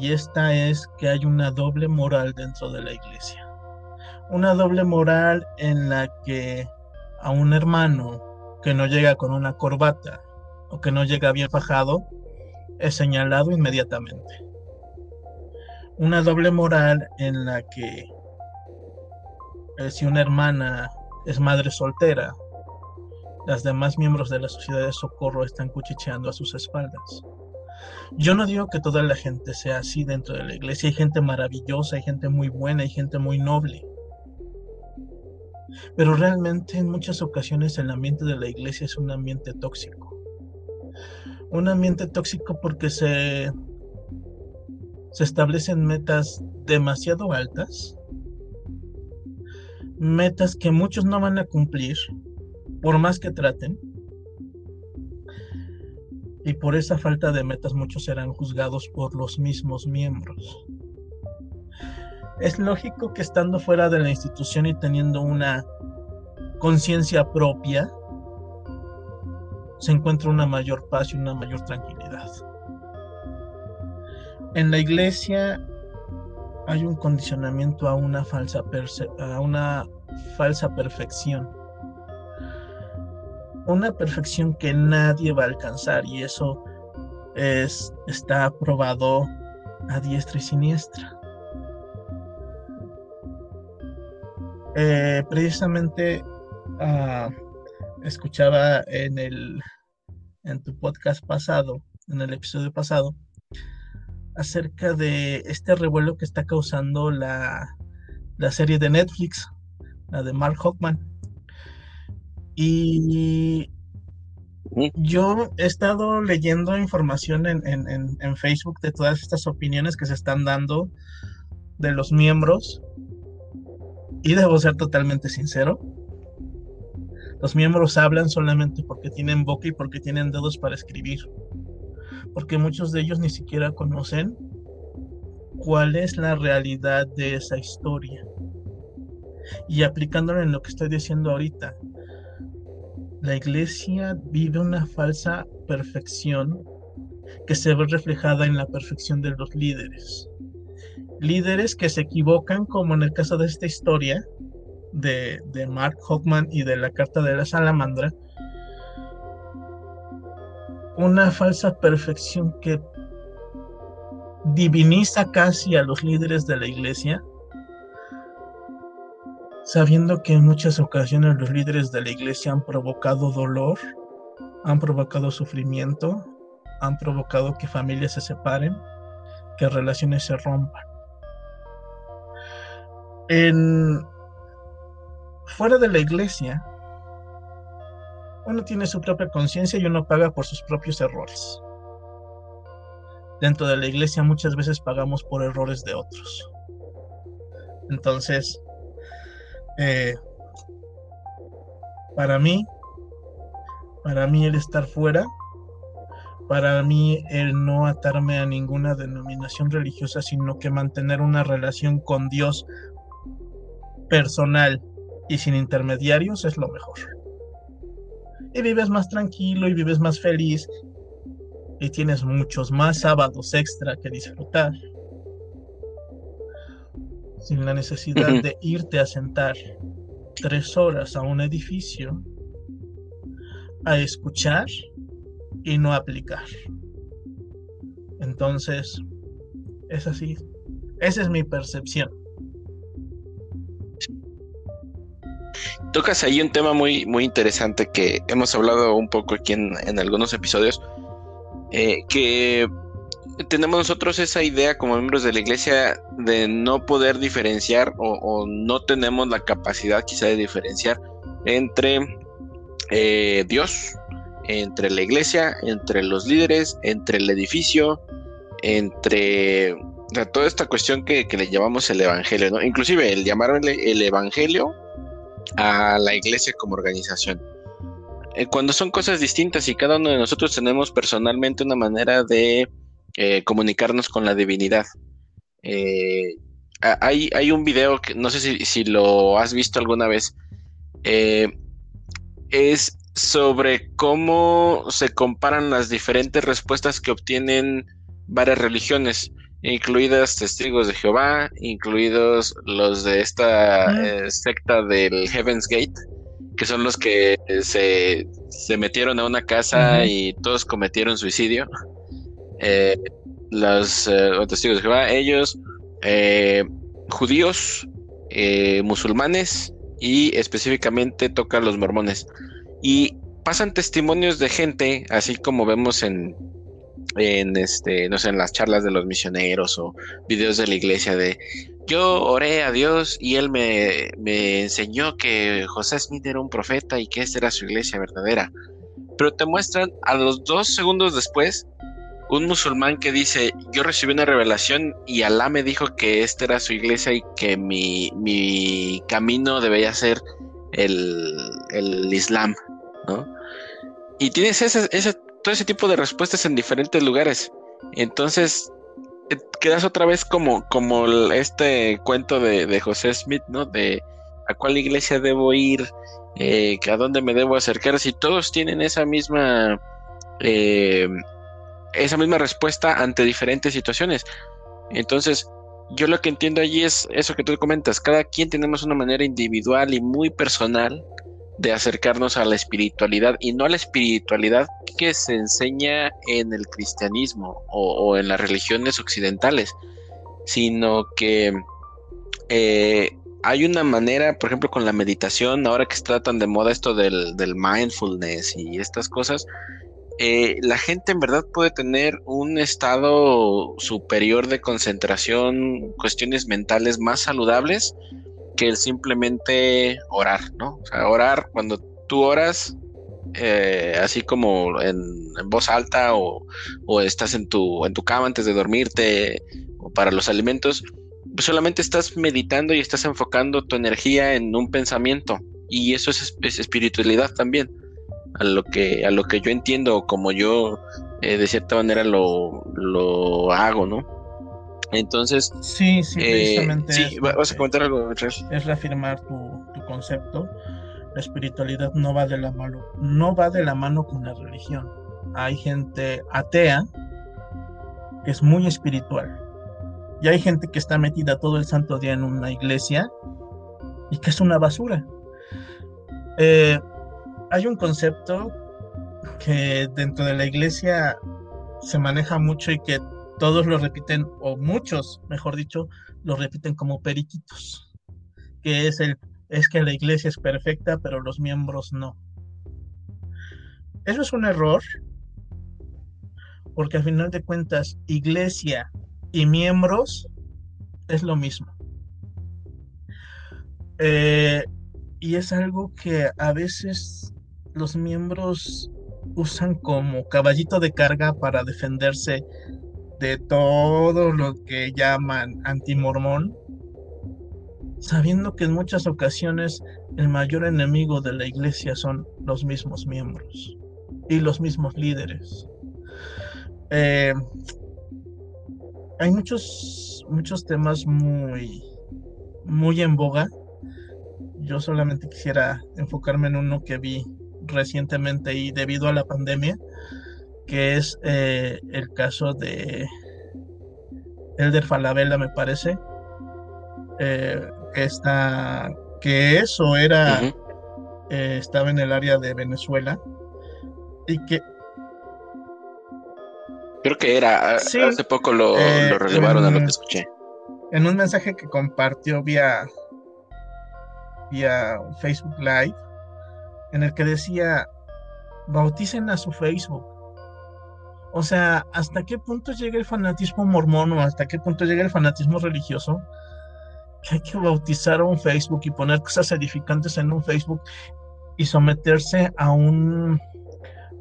y esta es que hay una doble moral dentro de la iglesia. Una doble moral en la que a un hermano que no llega con una corbata o que no llega bien fajado es señalado inmediatamente. Una doble moral en la que eh, si una hermana es madre soltera, las demás miembros de la sociedad de socorro están cuchicheando a sus espaldas. Yo no digo que toda la gente sea así dentro de la iglesia. Hay gente maravillosa, hay gente muy buena, hay gente muy noble. Pero realmente en muchas ocasiones el ambiente de la iglesia es un ambiente tóxico. Un ambiente tóxico porque se, se establecen metas demasiado altas. Metas que muchos no van a cumplir por más que traten y por esa falta de metas muchos serán juzgados por los mismos miembros. Es lógico que estando fuera de la institución y teniendo una conciencia propia, se encuentra una mayor paz y una mayor tranquilidad. En la iglesia hay un condicionamiento a una falsa, a una falsa perfección una perfección que nadie va a alcanzar y eso es, está probado a diestra y siniestra. Eh, precisamente ah, escuchaba en el en tu podcast pasado, en el episodio pasado, acerca de este revuelo que está causando la, la serie de Netflix, la de Mark Hockman y yo he estado leyendo información en, Facebook de todas estas opiniones que se están dando de los miembros. Y debo ser totalmente sincero. Los miembros hablan solamente porque tienen boca y porque tienen dedos para escribir. Porque muchos de ellos ni siquiera conocen cuál es la realidad de esa historia. Y aplicándolo en lo que estoy diciendo ahorita, la iglesia vive una falsa perfección que se ve reflejada en la perfección de los líderes. Líderes que se equivocan, como en el caso de esta historia de, Mark Hockman y de la Carta de la Salamandra, una falsa perfección que diviniza casi a los líderes de la iglesia sabiendo que en muchas ocasiones los líderes de la iglesia han provocado dolor, han provocado sufrimiento, han provocado que familias se separen, que relaciones se rompan. En, fuera de la iglesia, uno tiene su propia conciencia y uno paga por sus propios errores. Dentro de la iglesia muchas veces pagamos por errores de otros. Entonces, eh, para mí, para mí el estar fuera, para mí el no atarme a ninguna denominación religiosa, sino que mantener una relación con Dios personal y sin intermediarios es lo mejor. Y vives más tranquilo y vives más feliz y tienes muchos más sábados extra que disfrutar sin la necesidad de irte a sentar tres horas a un edificio a escuchar y no aplicar. Entonces, es así. Esa es mi percepción. Tocas ahí un tema muy, muy interesante que hemos hablado un poco aquí en, algunos episodios, eh, que tenemos nosotros esa idea como miembros de la iglesia de no poder diferenciar o, no tenemos la capacidad quizá de diferenciar entre eh, Dios, entre la iglesia, entre los líderes, entre el edificio, entre toda esta cuestión que, le llamamos el evangelio, ¿no? Inclusive el llamarle el evangelio a la iglesia como organización. Eh, cuando son cosas distintas y cada uno de nosotros tenemos personalmente una manera de eh, comunicarnos con la divinidad. Eh, hay, hay, un video que no sé si, lo has visto alguna vez. Es sobre cómo se comparan las diferentes respuestas que obtienen varias religiones, incluidas testigos de Jehová, incluidos los de esta secta del Heaven's Gate, que son los que se, metieron a una casa y todos cometieron suicidio. Eh, los eh, testigos de Jehová, ellos, eh, judíos, musulmanes y específicamente tocan los mormones. Y pasan testimonios de gente, así como vemos en, en este, no sé, en las charlas de los misioneros o videos de la iglesia de yo oré a Dios y él me, me enseñó que José Smith era un profeta y que esta era su iglesia verdadera. Pero te muestran a los dos segundos después un musulmán que dice, yo recibí una revelación y Alá me dijo que esta era su iglesia y que mi, mi camino debía ser el, el Islam, ¿no? Y tienes ese, ese, todo ese tipo de respuestas en diferentes lugares. Entonces, eh, quedas otra vez como, como este cuento de, de José Smith, ¿no? De a cuál iglesia debo ir, eh, a dónde me debo acercar, si todos tienen esa misma... Eh, esa misma respuesta ante diferentes situaciones. Entonces, yo lo que entiendo allí es eso que tú comentas, cada quien tenemos una manera individual y muy personal de acercarnos a la espiritualidad y no a la espiritualidad que se enseña en el cristianismo o, en las religiones occidentales, sino que eh, hay una manera, por ejemplo, con la meditación, ahora que está tan de moda esto del, del mindfulness y estas cosas, eh, la gente en verdad puede tener un estado superior de concentración, cuestiones mentales más saludables que el simplemente orar, ¿no? O sea, orar cuando tú oras, eh, así como en, voz alta o, estás en tu, en tu cama antes de dormirte o para los alimentos, pues solamente estás meditando y estás enfocando tu energía en un pensamiento y eso es espiritualidad también a lo que a lo que yo entiendo como yo eh, de cierta manera lo, lo hago, ¿no? Entonces, sí, sí, eh, sí, vas a comentar algo, Es reafirmar tu, tu, concepto. La espiritualidad no va de la mano, no va de la mano con la religión. Hay gente atea que es muy espiritual. Y hay gente que está metida todo el santo día en una iglesia y que es una basura. Eh, hay un concepto que dentro de la iglesia se maneja mucho y que todos lo repiten, o muchos, mejor dicho, lo repiten como periquitos, que es el es que la iglesia es perfecta, pero los miembros no. Eso es un error, porque al final de cuentas, iglesia y miembros es lo mismo. Eh, y es algo que a veces los miembros usan como caballito de carga para defenderse de todo lo que llaman antimormón, sabiendo que en muchas ocasiones el mayor enemigo de la iglesia son los mismos miembros y los mismos líderes. Eh, hay muchos, muchos temas muy, muy en boga. Yo solamente quisiera enfocarme en uno que vi recientemente y debido a la pandemia, que es eh, el caso de Elder Falabella, me parece, eh, que está, que eso era, eh, estaba en el área de Venezuela y que Creo que era, hace poco lo, lo relevaron a lo que escuché. En un mensaje que compartió vía vía Facebook Live en el que decía, bauticen a su Facebook. O sea, ¿hasta qué punto llega el fanatismo mormón o hasta qué punto llega el fanatismo religioso? Que hay que bautizar a un Facebook y poner cosas edificantes en un Facebook y someterse a un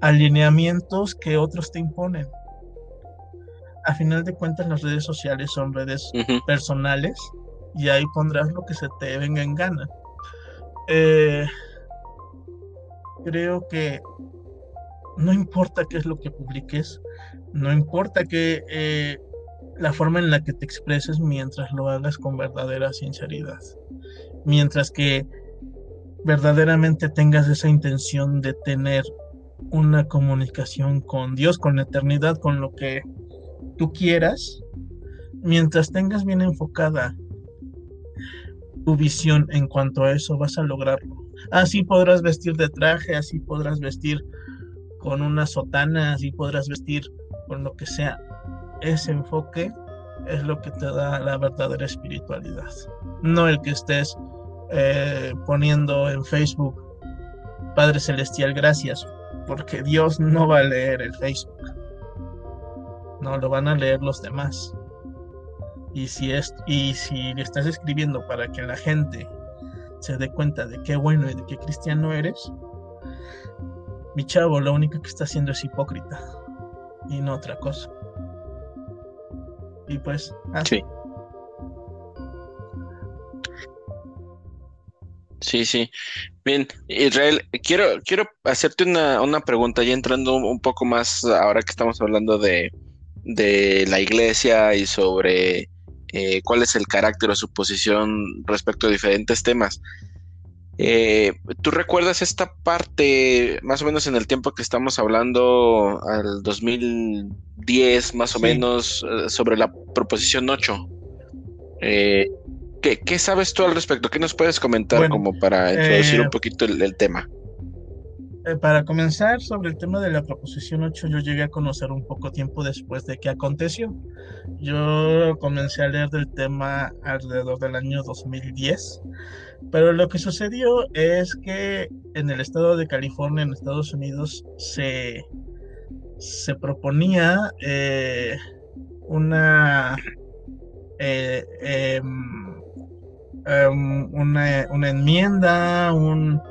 alineamientos que otros te imponen. A final de cuentas, las redes sociales son redes personales y ahí pondrás lo que se te venga en gana. Eh, creo que no importa qué es lo que publiques, no importa que eh, la forma en la que te expreses mientras lo hagas con verdadera sinceridad, mientras que verdaderamente tengas esa intención de tener una comunicación con Dios, con la eternidad, con lo que tú quieras, mientras tengas bien enfocada tu visión en cuanto a eso, vas a lograrlo. Así podrás vestir de traje, así podrás vestir con una sotana, así podrás vestir con lo que sea. Ese enfoque es lo que te da la verdadera espiritualidad. No el que estés eh, poniendo en Facebook, Padre Celestial, gracias, porque Dios no va a leer el Facebook. No, lo van a leer los demás. Y si, es, y si le estás escribiendo para que la gente se dé cuenta de qué bueno y de qué cristiano eres, mi chavo lo único que está haciendo es hipócrita y no otra cosa. Y pues, así. Sí. Sí, sí. Bien, Israel, quiero, quiero hacerte una, una pregunta, ya entrando un poco más ahora que estamos hablando de, de la iglesia y sobre eh, cuál es el carácter o su posición respecto a diferentes temas. Eh, ¿Tú recuerdas esta parte, más o menos en el tiempo que estamos hablando, al 2010, más o menos, eh, sobre la proposición 8? ¿qué, sabes tú al respecto? ¿Qué nos puedes comentar como para introducir un poquito el tema? Eh, para comenzar sobre el tema de la proposición 8, yo llegué a conocer un poco tiempo después de que aconteció. Yo comencé a leer del tema alrededor del año 2010, pero lo que sucedió es que en el estado de California, en Estados Unidos, se, se proponía eh, una, eh, em, em, una, una enmienda, un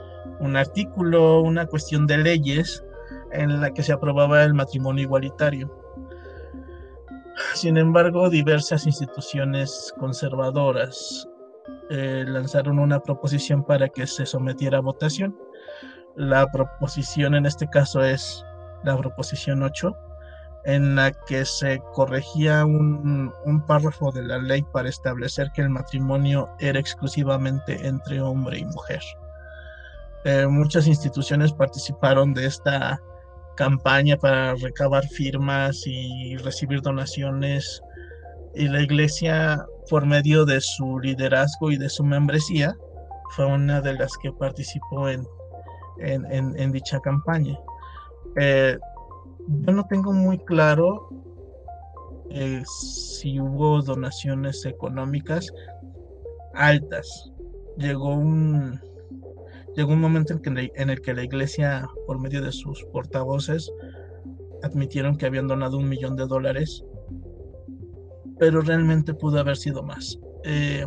un artículo, una cuestión de leyes en la que se aprobaba el matrimonio igualitario. Sin embargo, diversas instituciones conservadoras eh, lanzaron una proposición para que se sometiera a votación. La proposición en este caso es la proposición 8, en la que se corregía un, un, párrafo de la ley para establecer que el matrimonio era exclusivamente entre hombre y mujer. Eh, muchas instituciones participaron de esta campaña para recabar firmas y recibir donaciones y la iglesia por medio de su liderazgo y de su membresía fue una de las que participó en, en, dicha campaña. Eh, yo no tengo muy claro eh, si hubo donaciones económicas altas. Llegó un, llegó un momento en, el que la iglesia, por medio de sus portavoces, admitieron que habían donado un millón de dólares, pero realmente pudo haber sido más. Eh,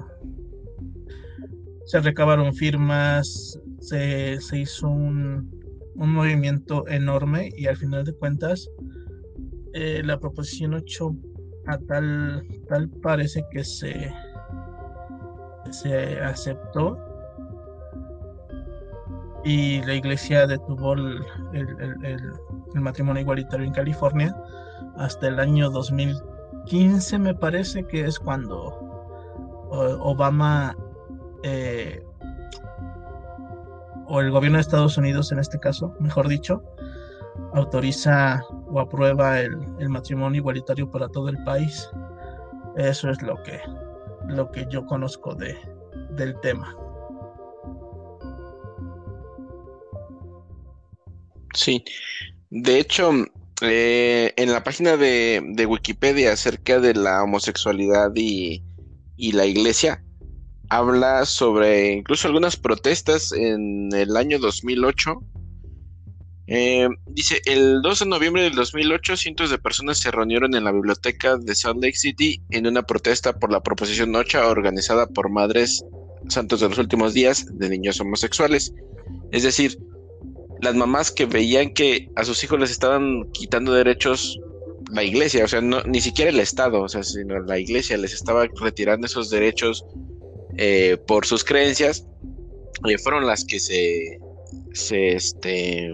se recabaron firmas, se, hizo un, movimiento enorme y al final de cuentas eh, la proposición 8 a tal, tal parece que se, se aceptó y la iglesia detuvo el, matrimonio igualitario en California hasta el año 2015 me parece que es cuando Obama eh, o el gobierno de Estados Unidos en este caso, mejor dicho, autoriza o aprueba el, el, matrimonio igualitario para todo el país. Eso es lo que, lo que yo conozco de, del tema. Sí, de hecho, eh, en la página de, Wikipedia acerca de la homosexualidad y, la iglesia, habla sobre incluso algunas protestas en el año 2008. Eh, dice, el 2 de noviembre del 2008, cientos de personas se reunieron en la biblioteca de Salt Lake City en una protesta por la proposición Nocha organizada por Madres Santos de los Últimos Días de niños homosexuales. Es decir, las mamás que veían que a sus hijos les estaban quitando derechos la iglesia, o sea, no, ni siquiera el Estado, o sea, sino la iglesia les estaba retirando esos derechos eh, por sus creencias, eh, fueron las que se, se, este,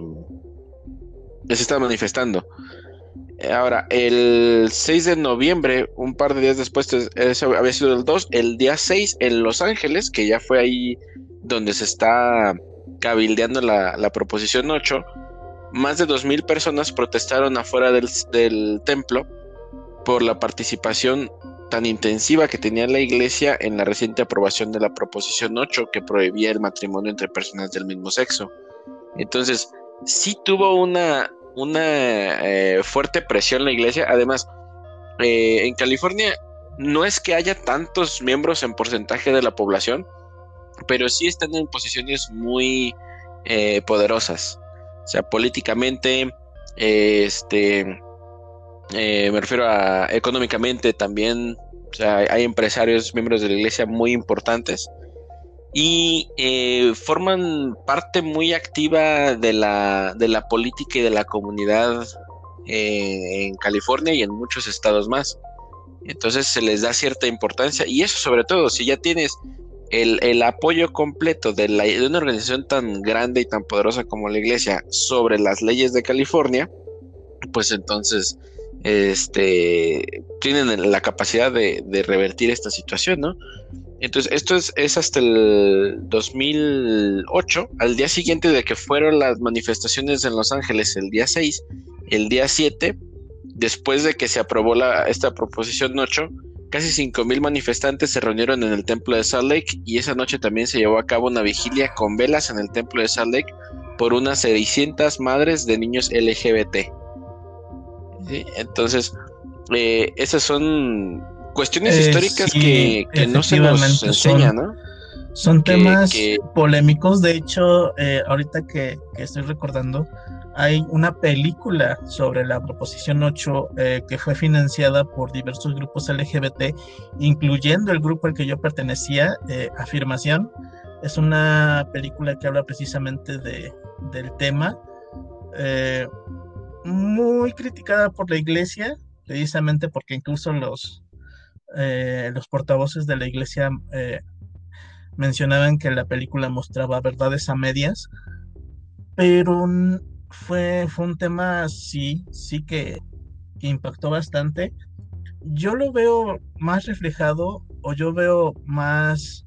se estaban manifestando. Ahora, el 6 de noviembre, un par de días después, eso había sido el 2, el día 6 en Los Ángeles, que ya fue ahí donde se está cabildeando la, proposición 8, más de 2.000 personas protestaron afuera del, del templo por la participación tan intensiva que tenía la Iglesia en la reciente aprobación de la Proposición 8 que prohibía el matrimonio entre personas del mismo sexo. Entonces, sí tuvo una, una eh, fuerte presión la Iglesia. Además, eh, en California no es que haya tantos miembros en porcentaje de la población, pero sí están en posiciones muy eh, poderosas. O sea, políticamente, este, eh, me refiero a económicamente también, o sea, hay empresarios, miembros de la iglesia muy importantes y eh, forman parte muy activa de la, de la política y de la comunidad en California y en muchos estados más. Entonces se les da cierta importancia y eso sobre todo, si ya tienes el, el apoyo completo de, una organización tan grande y tan poderosa como la iglesia sobre las leyes de California, pues entonces este, tienen la capacidad de, revertir esta situación, ¿no? Entonces, esto es, es, hasta el 2008, al día siguiente de que fueron las manifestaciones en Los Ángeles, el día 6, el día 7, después de que se aprobó esta proposición 8, casi mil manifestantes se reunieron en el templo de Salt Lake y esa noche también se llevó a cabo una vigilia con velas en el templo de Salt Lake por unas 600 madres de niños LGBT. Entonces, eh, esas son cuestiones eh, históricas que, no se nos enseñan, ¿no? Son temas polémicos. De hecho, eh, ahorita que, estoy recordando, hay una película sobre la Proposición 8 que fue financiada por diversos grupos LGBT, incluyendo el grupo al que yo pertenecía, Afirmación. Es una película que habla precisamente de, del tema muy criticada por la iglesia, precisamente porque incluso los, eh, los portavoces de la iglesia eh, mencionaban que la película mostraba verdades a medias, pero fue, fue un tema, sí, sí que, impactó bastante. Yo lo veo más reflejado o yo veo más...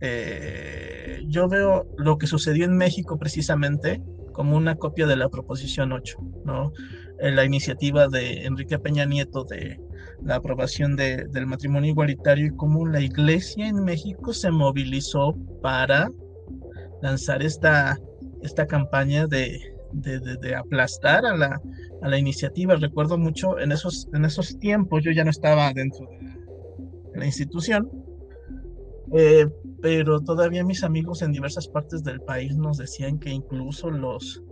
Eh, yo veo lo que sucedió en México precisamente como una copia de la Proposición 8, ¿no? La iniciativa de Enrique Peña Nieto de la aprobación del matrimonio igualitario y cómo la iglesia en México se movilizó para lanzar esta, esta campaña de, de, aplastar a la, a la, iniciativa. Recuerdo mucho en esos, en esos tiempos, yo ya no estaba dentro de la institución, eh, pero todavía mis amigos en diversas partes del país nos decían que incluso los,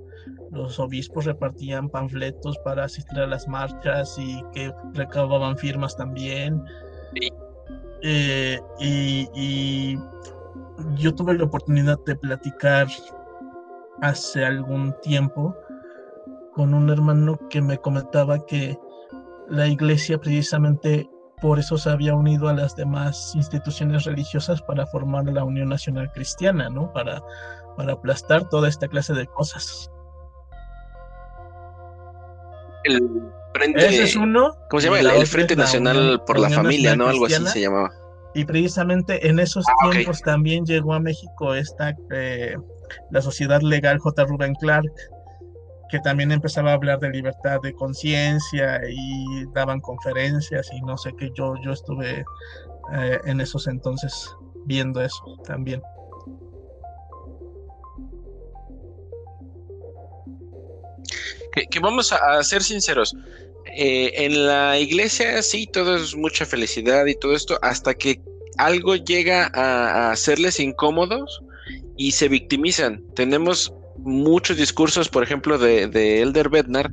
los obispos repartían panfletos para asistir a las marchas y que recaudaban firmas también. Eh, y, yo tuve la oportunidad de platicar hace algún tiempo con un hermano que me comentaba que la iglesia precisamente por eso se había unido a las demás instituciones religiosas para formar la Unión Nacional Cristiana, ¿no? Para, para aplastar toda esta clase de cosas. El Frente, Ese es uno. ¿Cómo se llama? El, Frente Nacional por la, Familia, ¿no? Algo así se llamaba. Y precisamente en esos ah, tiempos también llegó a México esta, eh, la Sociedad Legal J. Rubén Clark, que también empezaba a hablar de libertad de conciencia y daban conferencias y no sé qué, yo, yo estuve eh, en esos entonces viendo eso también. Que, vamos a, ser sinceros, eh, en la iglesia sí, todo es mucha felicidad y todo esto, hasta que algo llega a, hacerles incómodos y se victimizan. Tenemos muchos discursos, por ejemplo, de, de Elder Bednar,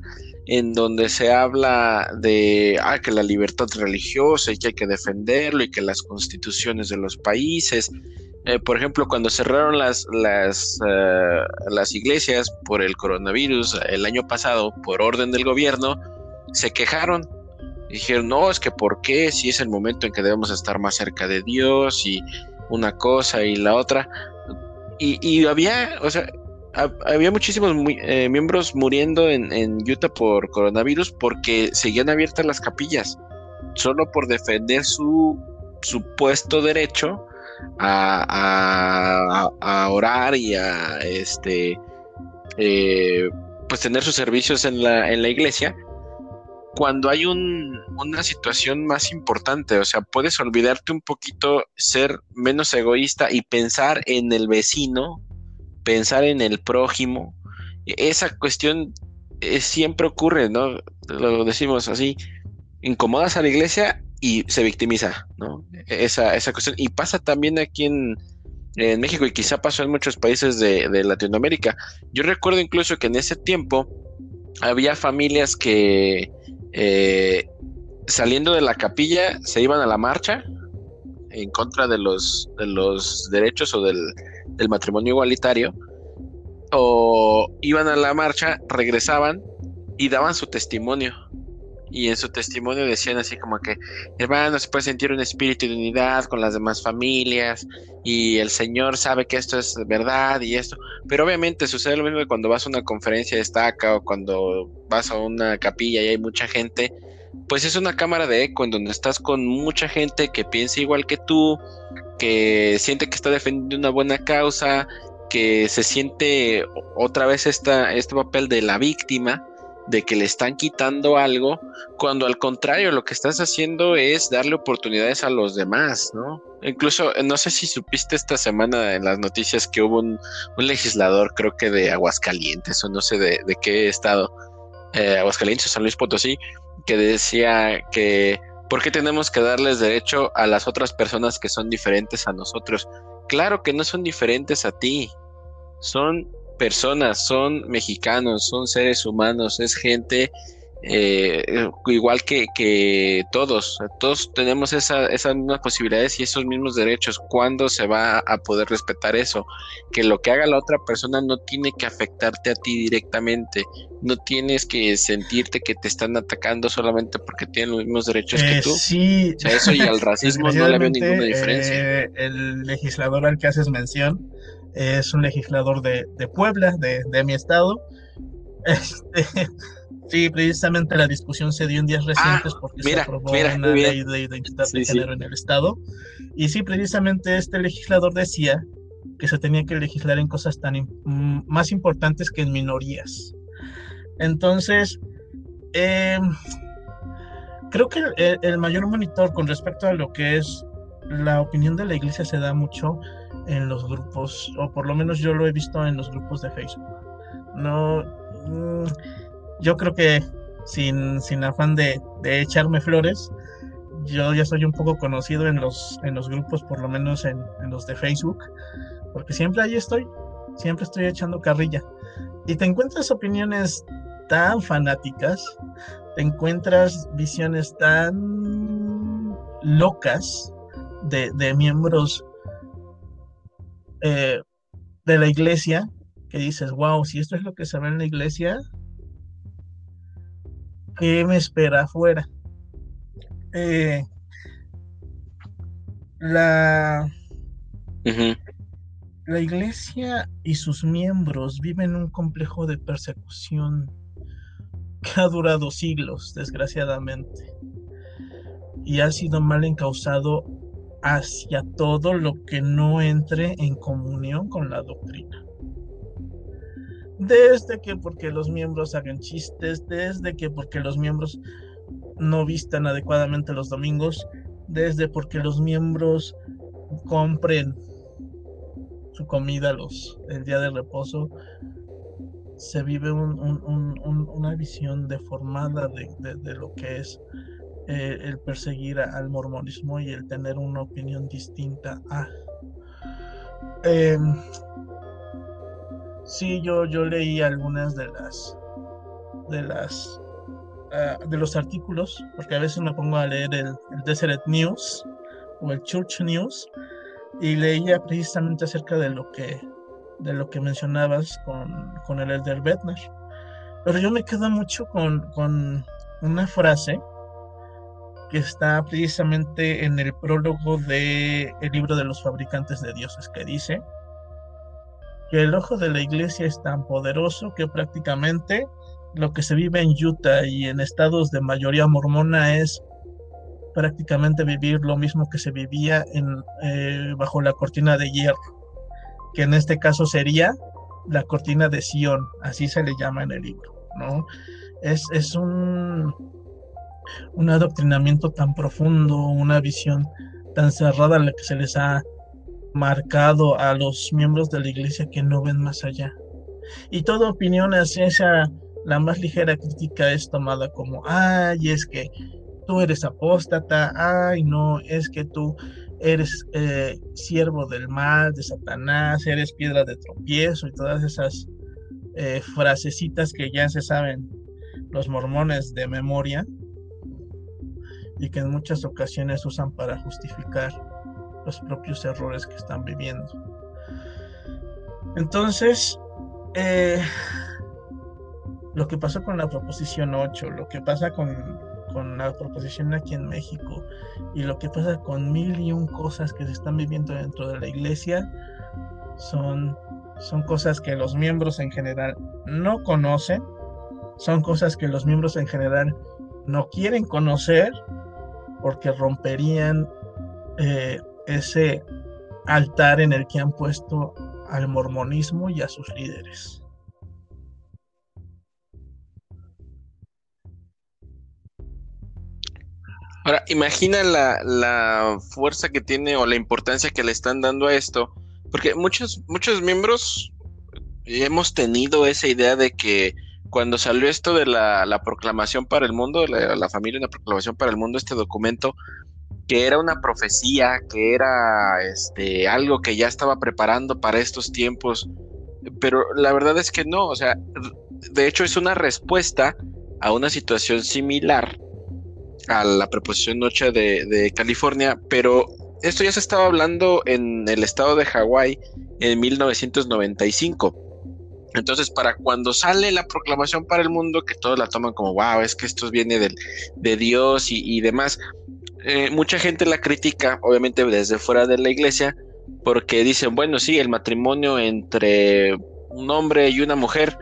en donde se habla de ah, que la libertad religiosa y que hay que defenderlo y que las constituciones de los países. Eh, por ejemplo, cuando cerraron las, las, eh, las iglesias por el coronavirus el año pasado, por orden del gobierno, se quejaron. Dijeron, no, es que ¿por qué? Si es el momento en que debemos estar más cerca de Dios y una cosa y la otra. Y, y había, o sea, había muchísimos eh, miembros muriendo en, Utah por coronavirus porque seguían abiertas las capillas, solo por defender su supuesto derecho a, orar y a este eh, pues tener sus servicios en la, en la iglesia cuando hay un, una situación más importante, o sea, puedes olvidarte un poquito, ser menos egoísta y pensar en el vecino pensar en el prójimo. Esa cuestión siempre ocurre, ¿no? Lo decimos así, incomodas a la iglesia y se victimiza, ¿no? Esa, esa cuestión. Y pasa también aquí en, México y quizá pasó en muchos países de, Latinoamérica. Yo recuerdo incluso que en ese tiempo había familias que eh, saliendo de la capilla se iban a la marcha en contra de los, de los derechos o del, del matrimonio igualitario, o iban a la marcha, regresaban y daban su testimonio. Y en su testimonio decían así como que, hermano, se puede sentir un espíritu de unidad con las demás familias y el Señor sabe que esto es verdad y esto. Pero obviamente sucede lo mismo cuando vas a una conferencia de estaca o cuando vas a una capilla y hay mucha gente, pues es una cámara de eco en donde estás con mucha gente que piensa igual que tú, que siente que está defendiendo una buena causa, que se siente otra vez esta, este papel de la víctima, de que le están quitando algo, cuando al contrario lo que estás haciendo es darle oportunidades a los demás, ¿no? Incluso, no sé si supiste esta semana en las noticias que hubo un, legislador, creo que de Aguascalientes o no sé de, qué estado, eh, Aguascalientes o San Luis Potosí, que decía que ¿por qué tenemos que darles derecho a las otras personas que son diferentes a nosotros? Claro que no son diferentes a ti, son personas, son mexicanos, son seres humanos, es gente eh, igual que, que, todos, todos tenemos esa, esas mismas posibilidades y esos mismos derechos. ¿Cuándo se va a poder respetar eso? Que lo que haga la otra persona no tiene que afectarte a ti directamente, no tienes que sentirte que te están atacando solamente porque tienen los mismos derechos que eh, tú. Sí. O sea, eso y al racismo no le veo ninguna diferencia. Eh, el legislador al que haces mención es un legislador de, de Puebla, de, de mi estado. Este, Sí, precisamente la discusión se dio en días recientes ah, porque se aprobó una ley de identidad de género en el Estado. Y sí, precisamente este legislador decía que se tenía que legislar en cosas tan mm, más importantes que en minorías. Entonces, em, creo que el, mayor monitor con respecto a lo que es la opinión de la iglesia se da mucho en los grupos, o por lo menos yo lo he visto en los grupos de Facebook. No. Mm, yo creo que sin, sin afán de, echarme flores, yo ya soy un poco conocido en los, en los grupos, por lo menos en, los de Facebook, porque siempre ahí estoy, siempre estoy echando carrilla. Y te encuentras opiniones tan fanáticas, te encuentras visiones tan locas de, miembros eh, de la iglesia que dices, wow, si esto es lo que se ve en la iglesia, ¿Qué me espera afuera? Eh, la, la iglesia y sus miembros viven un complejo de persecución que ha durado siglos, desgraciadamente, y ha sido mal encausado hacia todo lo que no entre en comunión con la doctrina. Desde que porque los miembros hagan chistes, desde que porque los miembros no vistan adecuadamente los domingos, desde porque los miembros compren su comida los, el día de reposo, se vive una visión deformada de, lo que es eh, el perseguir al mormonismo y el tener una opinión distinta a... Em, sí, yo, yo leí algunas de las de las ah, de los artículos, porque a veces me pongo a leer el, el Deseret News o el Church News y leía precisamente acerca de lo que de lo que mencionabas con, con el Elder Bednar. Pero yo me quedo mucho con, con una frase que está precisamente en el prólogo del el libro de los fabricantes de dioses, que dice que el ojo de la iglesia es tan poderoso que prácticamente lo que se vive en Utah y en estados de mayoría mormona es prácticamente vivir lo mismo que se vivía en, eh, bajo la cortina de hierro, que en este caso sería la cortina de Sion, así se le llama en el libro, ¿no? Es, es un, un adoctrinamiento tan profundo, una visión tan cerrada en la que se les ha marcado a los miembros de la iglesia que no ven más allá. Y toda opinión hacia esa, la más ligera crítica es tomada como, ay, es que tú eres apóstata, ay, no, es que tú eres eh, siervo del mal, de Satanás, eres piedra de tropiezo y todas esas eh, frasecitas que ya se saben los mormones de memoria y que en muchas ocasiones usan para justificar los propios errores que están viviendo. Entonces, eh, lo que pasa con la proposición 8, lo que pasa con con la proposición aquí en México y lo que pasa con mil y un cosas que se están viviendo dentro de la iglesia son, son cosas que los miembros en general no conocen, son cosas que los miembros en general no quieren conocer porque romperían eh, ese altar en el que han puesto al mormonismo y a sus líderes. Ahora, imagina la, fuerza que tiene o la importancia que le están dando a esto, porque muchos, muchos miembros hemos tenido esa idea de que cuando salió esto de la, proclamación para el mundo, la, la familia, una proclamación para el mundo, este documento, que era una profecía, que era este, algo que ya estaba preparando para estos tiempos, pero la verdad es que no, o sea, de hecho es una respuesta a una situación similar a la preposición noche de, California, pero esto ya se estaba hablando en el estado de Hawái en 1995. Entonces, para cuando sale la proclamación para el mundo, que todos la toman como, wow, es que esto viene del, de Dios y, demás, eh, mucha gente la critica, obviamente desde fuera de la iglesia, porque dicen, bueno, sí, el matrimonio entre un hombre y una mujer,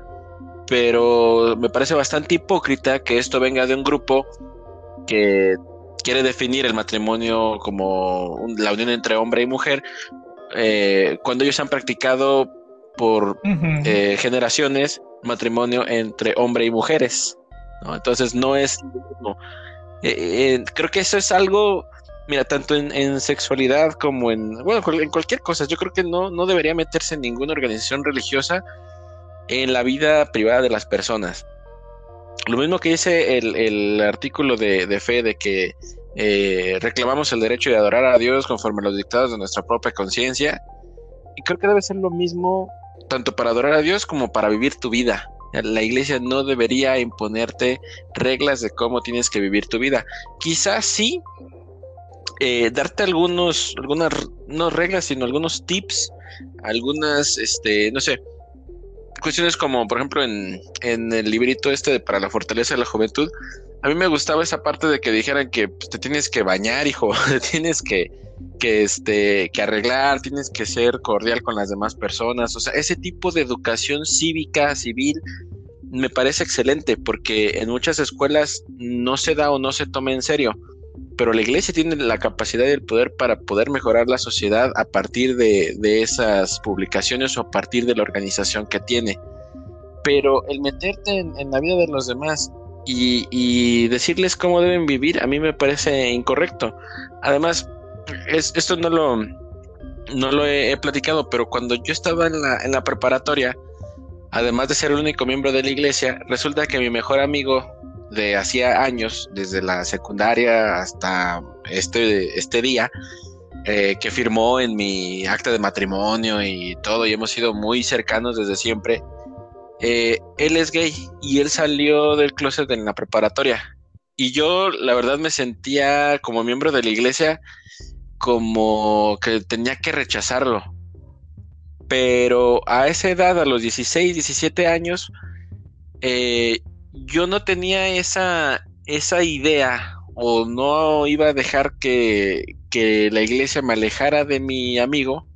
pero me parece bastante hipócrita que esto venga de un grupo que quiere definir el matrimonio como la unión entre hombre y mujer, eh, cuando ellos han practicado por eh, generaciones matrimonio entre hombre y mujeres. Entonces no es... Eh, creo que eso es algo, mira, tanto en, sexualidad como en, bueno, en cualquier cosa. Yo creo que no, no debería meterse en ninguna organización religiosa en la vida privada de las personas. Lo mismo que dice el, artículo de, fe de que eh, reclamamos el derecho de adorar a Dios conforme a los dictados de nuestra propia conciencia. Y creo que debe ser lo mismo tanto para adorar a Dios como para vivir tu vida. La iglesia no debería imponerte reglas de cómo tienes que vivir tu vida. Quizás sí eh, darte algunos, algunas, no reglas, sino algunos tips, algunas, este, no sé, cuestiones como, por ejemplo, en, el librito este de para la fortaleza de la juventud, a mí me gustaba esa parte de que dijeran que pues, te tienes que bañar, hijo, te tienes que, que, este, que arreglar, tienes que ser cordial con las demás personas. O sea, ese tipo de educación cívica, civil, me parece excelente porque en muchas escuelas no se da o no se toma en serio pero la iglesia tiene la capacidad y el poder para poder mejorar la sociedad a partir de, esas publicaciones o a partir de la organización que tiene. Pero el meterte en, la vida de los demás y, decirles cómo deben vivir, a mí me parece incorrecto. Además, esto no lo, no lo he, platicado, pero cuando yo estaba en la, en la preparatoria, además de ser el único miembro de la iglesia, resulta que mi mejor amigo de hacía años, desde la secundaria hasta este, este día, eh, que firmó en mi acta de matrimonio y todo, y hemos sido muy cercanos desde siempre. Eh, él es gay y él salió del closet en la preparatoria. Y yo, la verdad, me sentía como miembro de la iglesia como que tenía que rechazarlo. Pero a esa edad, a los 16, 17 años, eh, yo no tenía esa, esa idea o no iba a dejar que, que la iglesia me alejara de mi amigo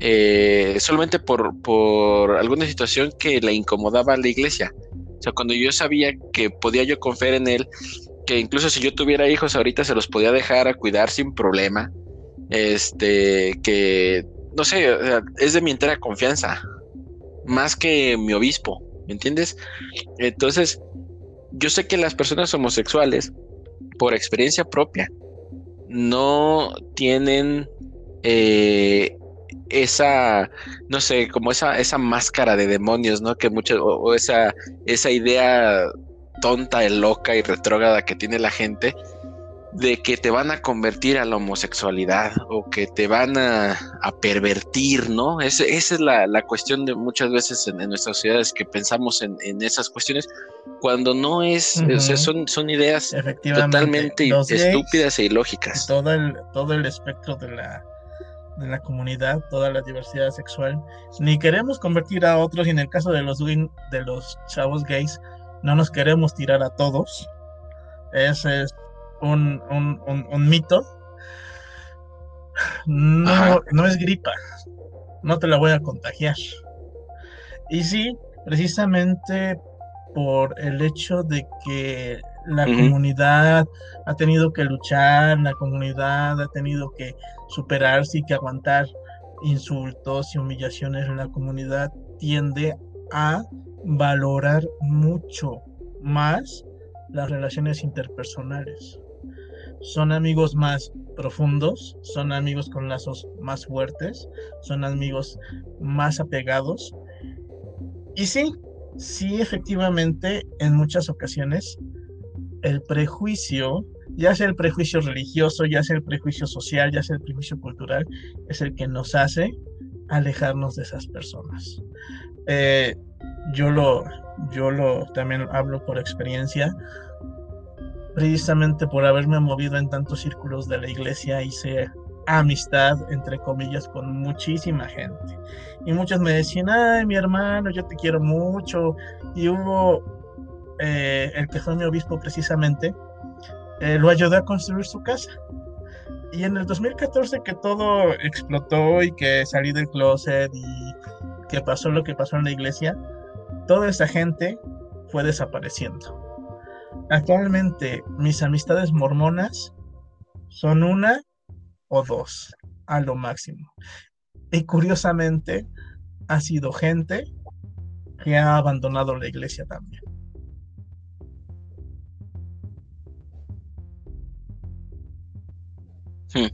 eh, solamente por, por alguna situación que le incomodaba a la iglesia. O sea, cuando yo sabía que podía yo confiar en él, que incluso si yo tuviera hijos ahorita se los podía dejar a cuidar sin problema, este, que, no sé, es de mi entera confianza, más que mi obispo, ¿me entiendes? Entonces, yo sé que las personas homosexuales, por experiencia propia, no tienen eh, esa, no sé, como esa, esa máscara de demonios, ¿no? Que muchas, o, esa, esa idea tonta y loca y retrógrada que tiene la gente de que te van a convertir a la homosexualidad o que te van a, pervertir, ¿no? esa es la, cuestión de muchas veces en, nuestras sociedades que pensamos en, esas cuestiones cuando no es, son, son ideas totalmente estúpidas e ilógicas. Todo el, todo el espectro de la, de la comunidad, toda la diversidad sexual, ni queremos convertir a otros y en el caso de los, de los chavos gays, no nos queremos tirar a todos. Ese es un, un, mito. No, no es gripa, no te la voy a contagiar. Y sí, precisamente por el hecho de que la comunidad ha tenido que luchar, la comunidad ha tenido que superarse y que aguantar insultos y humillaciones, la comunidad tiende a valorar mucho más las relaciones interpersonales. Son amigos más profundos, son amigos con lazos más fuertes, son amigos más apegados. Y sí, sí, efectivamente, en muchas ocasiones el prejuicio, ya sea el prejuicio religioso, ya sea el prejuicio social, ya sea el prejuicio cultural, es el que nos hace alejarnos de esas personas. Eh, yo lo, yo lo también hablo por experiencia. Precisamente por haberme movido en tantos círculos de la iglesia, hice amistad, entre comillas, con muchísima gente. Y muchos me decían, ay, mi hermano, yo te quiero mucho. Y hubo eh, el que fue mi obispo precisamente, eh, lo ayudó a construir su casa. Y en el 2014 que todo explotó y que salí del closet y que pasó lo que pasó en la iglesia, toda esa gente fue desapareciendo. Actualmente mis amistades mormonas son una o dos a lo máximo. Y curiosamente ha sido gente que ha abandonado la iglesia también. Hmm.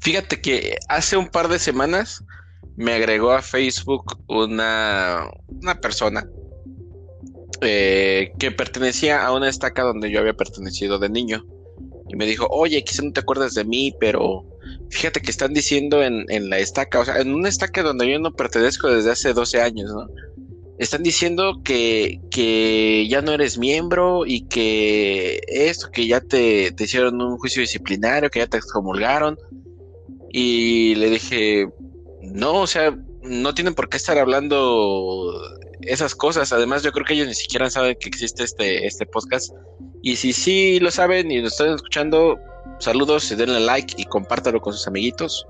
Fíjate que hace un par de semanas me agregó a Facebook una, una persona eh, que pertenecía a una estaca donde yo había pertenecido de niño. Y me dijo, oye, quizá no te acuerdas de mí, pero fíjate que están diciendo en, en la estaca, o sea, en una estaca donde yo no pertenezco desde hace 12 años, ¿no? están diciendo que, que, ya no eres miembro y que esto, que ya te, te, hicieron un juicio disciplinario, que ya te excomulgaron. Y le dije, no, o sea, no tienen por qué estar hablando esas cosas. Además, yo creo que ellos ni siquiera saben que existe este, este podcast. Y si sí lo saben y nos están escuchando, saludos, denle like y compártalo con sus amiguitos.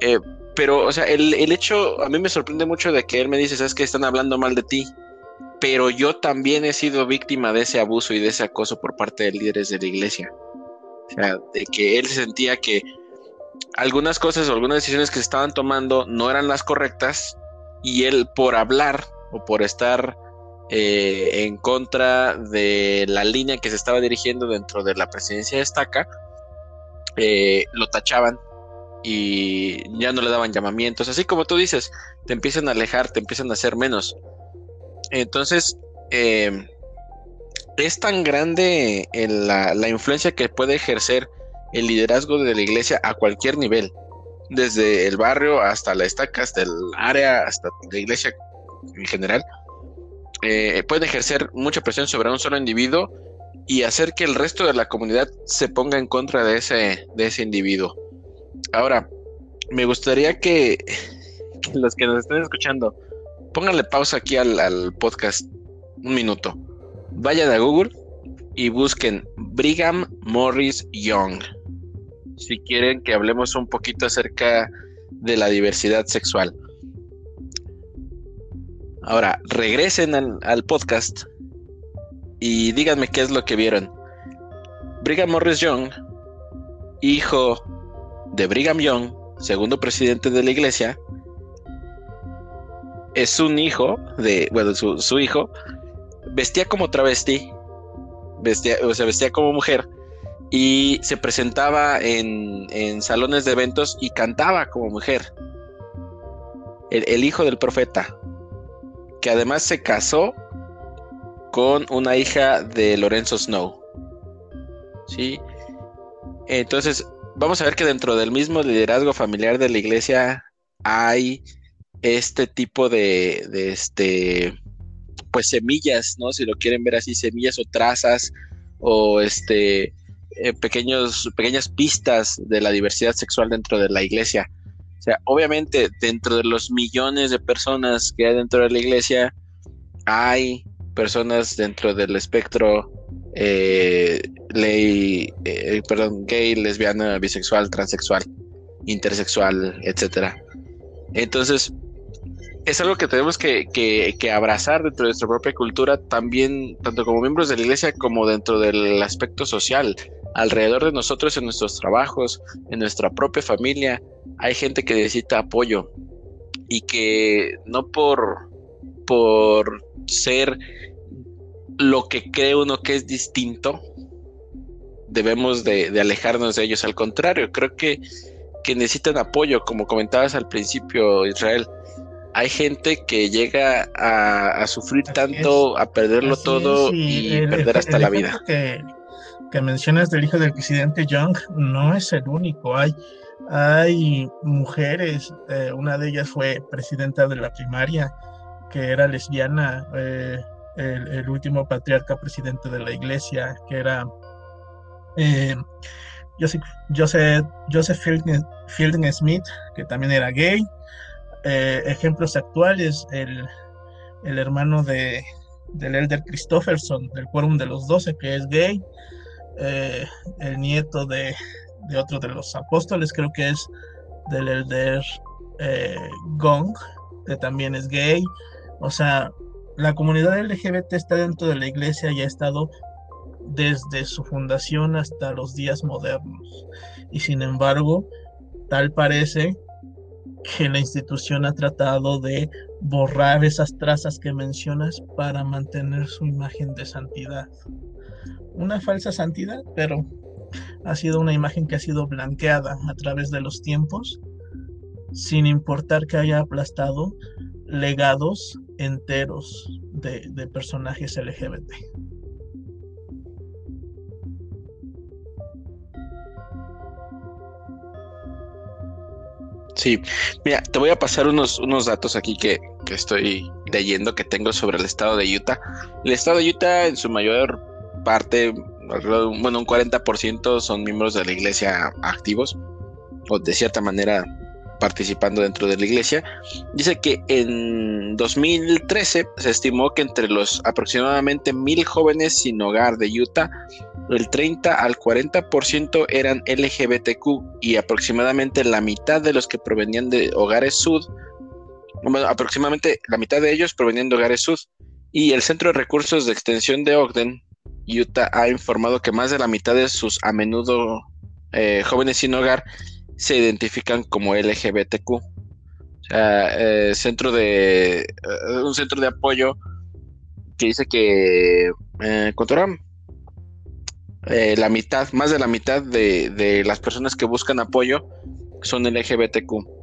Eh, pero, o sea, el, hecho, a mí me sorprende mucho de que él me dice, sabes que están hablando mal de ti, pero yo también he sido víctima de ese abuso y de ese acoso por parte de líderes de la iglesia. O sea, de que él sentía que algunas cosas o algunas decisiones que se estaban tomando no eran las correctas y él por hablar o por estar eh, en contra de la línea que se estaba dirigiendo dentro de la presidencia de Estaca, eh, lo tachaban y ya no le daban llamamientos. Así como tú dices, te empiezan a alejar, te empiezan a hacer menos. Entonces, eh, es tan grande la, la influencia que puede ejercer el liderazgo de la iglesia a cualquier nivel, desde el barrio hasta la estaca, hasta el área, hasta la iglesia en general, eh, puede ejercer mucha presión sobre un solo individuo y hacer que el resto de la comunidad se ponga en contra de ese, de ese individuo. Ahora, me gustaría que, los que nos estén escuchando, pónganle pausa aquí al, al podcast un minuto. Vayan a Google y busquen Brigham Morris Young. Si quieren que hablemos un poquito acerca de la diversidad sexual. Ahora, regresen al, podcast y díganme qué es lo que vieron. Brigham Morris Young, hijo de Brigham Young, segundo presidente de la iglesia, es un hijo de, bueno, su, hijo vestía como travesti, vestía, o sea, vestía como mujer y se presentaba en, en salones de eventos y cantaba como mujer. el hijo del profeta que además se casó con una hija de Lorenzo Snow. ¿Sí? Entonces, vamos a ver que dentro del mismo liderazgo familiar de la iglesia hay este tipo de, este pues semillas, ¿no? Si lo quieren ver así, semillas o trazas o este eh, pequeños, pequeñas pistas de la diversidad sexual dentro de la iglesia. O sea, obviamente dentro de los millones de personas que hay dentro de la iglesia, hay personas dentro del espectro eh, eh, perdón, gay, lesbiana, bisexual, transexual, intersexual, etcétera. Entonces, es algo que tenemos que, que, abrazar dentro de nuestra propia cultura, también, tanto como miembros de la iglesia como dentro del aspecto social, alrededor de nosotros, en nuestros trabajos, en nuestra propia familia, hay gente que necesita apoyo y que no por, por ser lo que cree uno que es distinto, debemos de, alejarnos de ellos. Al contrario, creo que, que necesitan apoyo, como comentabas al principio, Israel. Hay gente que llega a, sufrir tanto, a perderlo todo y, perder hasta la vida. Que, que mencionas del hijo del presidente Young no es el único. Hay hay mujeres, eh, una de ellas fue presidenta de la primaria, que era lesbiana, eh, el, último patriarca presidente de la iglesia, que era eh, Joseph, Joseph, Joseph Fielding, Smith, que también era gay. ejemplos actuales, el, el hermano de, del elder Christopherson, del Quórum de los Doce, que es gay. El nieto de de otro de los apóstoles, creo que es del elder eh, Gong, que también es gay. O sea, la comunidad LGBT está dentro de la iglesia y ha estado desde su fundación hasta los días modernos. Y sin embargo, tal parece que la institución ha tratado de borrar esas trazas que mencionas para mantener su imagen de santidad. Una falsa santidad, pero ha sido una imagen que ha sido blanqueada a través de los tiempos, sin importar que haya aplastado legados enteros de, personajes LGBT. Sí, mira, te voy a pasar unos, unos datos aquí que, que, estoy leyendo que tengo sobre el estado de Utah. El estado de Utah en su mayor parte bueno, un 40% son miembros de la iglesia activos o de cierta manera participando dentro de la iglesia. Dice que en 2013 se estimó que entre los aproximadamente mil jóvenes sin hogar de Utah, el 30 al 40% eran LGBTQ y aproximadamente la mitad de los que provenían de hogares sud, bueno, aproximadamente la mitad de ellos provenían de hogares sud. Y el Centro de Recursos de Extensión de Ogden Utah ha informado que más de la mitad de sus a menudo eh, jóvenes sin hogar se identifican como LGBTQ. O sea, eh, centro de eh, un centro de apoyo que dice que encontrarán la mitad, más de la mitad de, de, las personas que buscan apoyo son LGBTQ.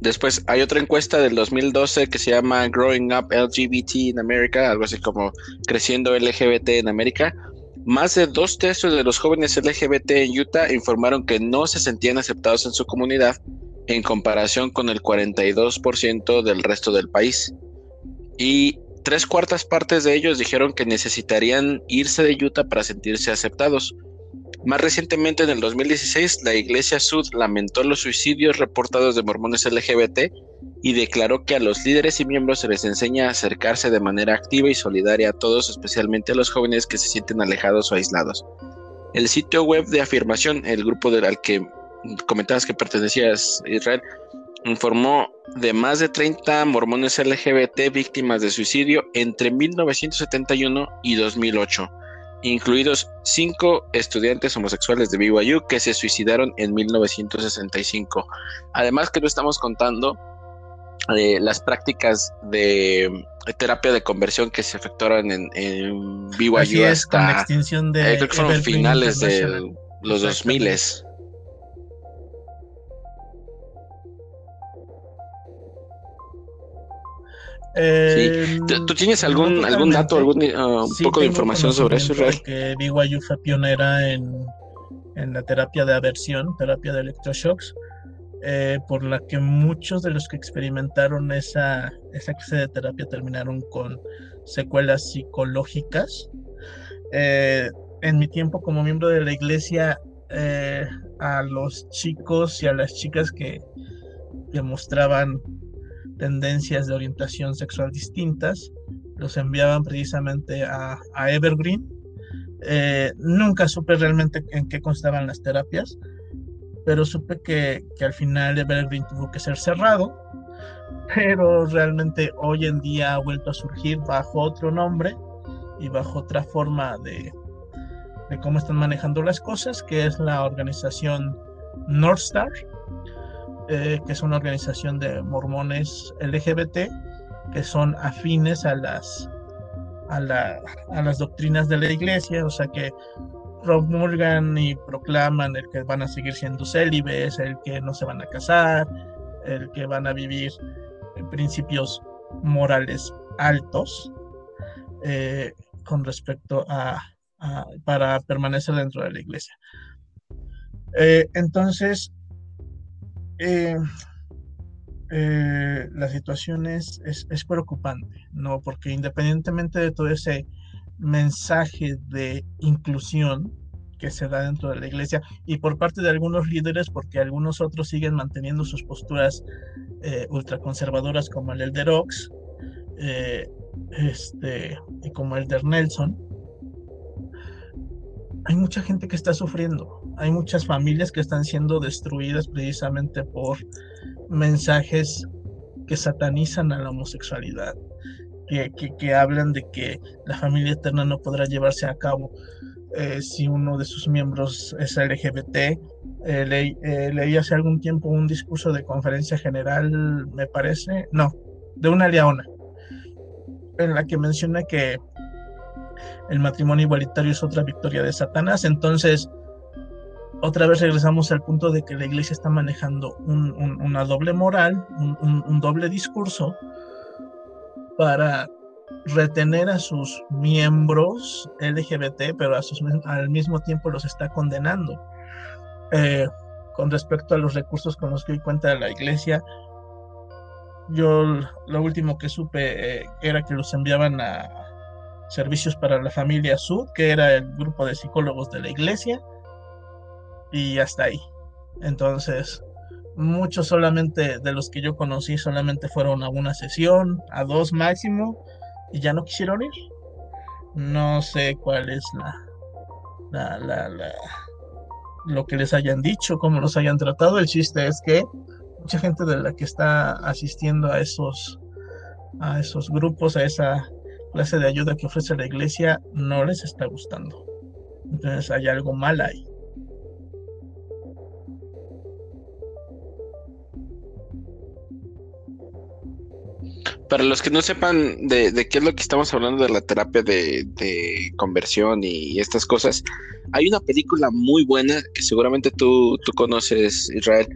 Después hay otra encuesta del 2012 que se llama Growing Up LGBT in America, algo así como Creciendo LGBT en América. Más de dos tercios de los jóvenes LGBT en Utah informaron que no se sentían aceptados en su comunidad en comparación con el 42% del resto del país. Y tres cuartas partes de ellos dijeron que necesitarían irse de Utah para sentirse aceptados. Más recientemente, en el 2016, la Iglesia Sud lamentó los suicidios reportados de mormones LGBT y declaró que a los líderes y miembros se les enseña a acercarse de manera activa y solidaria a todos, especialmente a los jóvenes que se sienten alejados o aislados. El sitio web de afirmación, el grupo al que comentabas que pertenecías, Israel, informó de más de 30 mormones LGBT víctimas de suicidio entre 1971 y 2008, incluidos cinco estudiantes homosexuales de BYU que se suicidaron en 1965. Además que no estamos contando eh, las prácticas de terapia de conversión que se efectuaron en, BYU hasta la extinción de eh, creo que fueron finales de los 2000 Eh, ¿Tú tienes algún, algún dato, algún uh, poco de información sobre eso, Israel? Que BYU fue pionera en, en, la terapia de aversión, terapia de electroshocks, eh, por la que muchos de los que experimentaron esa, esa clase de terapia terminaron con secuelas psicológicas. Eh, en mi tiempo como miembro de la iglesia, a los chicos y a las chicas que demostraban tendencias de orientación sexual distintas, los enviaban precisamente a, Evergreen. Eh, nunca supe realmente en qué constaban las terapias, pero supe que, al final Evergreen tuvo que ser cerrado, pero realmente hoy en día ha vuelto a surgir bajo otro nombre y bajo otra forma de, cómo están manejando las cosas, que es la organización North Star, eh, que es una organización de mormones LGBT que son afines a las, a, las doctrinas de la iglesia, o sea que promulgan y proclaman el que van a seguir siendo célibes, el que no se van a casar, el que van a vivir principios morales altos eh, con respecto a, para permanecer dentro de la iglesia. Eh, entonces, eh, eh, la situación es, es, preocupante, ¿no? Porque independientemente de todo ese mensaje de inclusión que se da dentro de la iglesia y por parte de algunos líderes, porque algunos otros siguen manteniendo sus posturas eh, ultraconservadoras como el Elder Ox eh, este, y como el Elder Nelson, hay mucha gente que está sufriendo, hay muchas familias que están siendo destruidas precisamente por mensajes que satanizan a la homosexualidad, que, que, hablan de que la familia eterna no podrá llevarse a cabo eh, si uno de sus miembros es LGBT. Eh, eh, leí hace algún tiempo un discurso de conferencia general, me parece, no, de una leona, en la que menciona que el matrimonio igualitario es otra victoria de Satanás. Entonces, otra vez regresamos al punto de que la iglesia está manejando una doble moral, un, doble discurso para retener a sus miembros LGBT, pero a al mismo tiempo los está condenando. Eh, con respecto a los recursos con los que hoy cuenta la iglesia, yo lo último que supe eh, era que los enviaban a, Servicios para la Familia Sud, que era el grupo de psicólogos de la iglesia, y hasta ahí. Entonces, muchos solamente de los que yo conocí solamente fueron a una sesión, a dos máximo, y ya no quisieron ir. No sé cuál es la, la, la, lo que les hayan dicho, cómo los hayan tratado. El chiste es que mucha gente de la que está asistiendo a esos, a esos grupos, a esa clase de ayuda que ofrece la iglesia no les está gustando. Entonces hay algo mal ahí. Para los que no sepan de, qué es lo que estamos hablando de la terapia de, conversión y, estas cosas, hay una película muy buena que seguramente tú, tú conoces, Israel,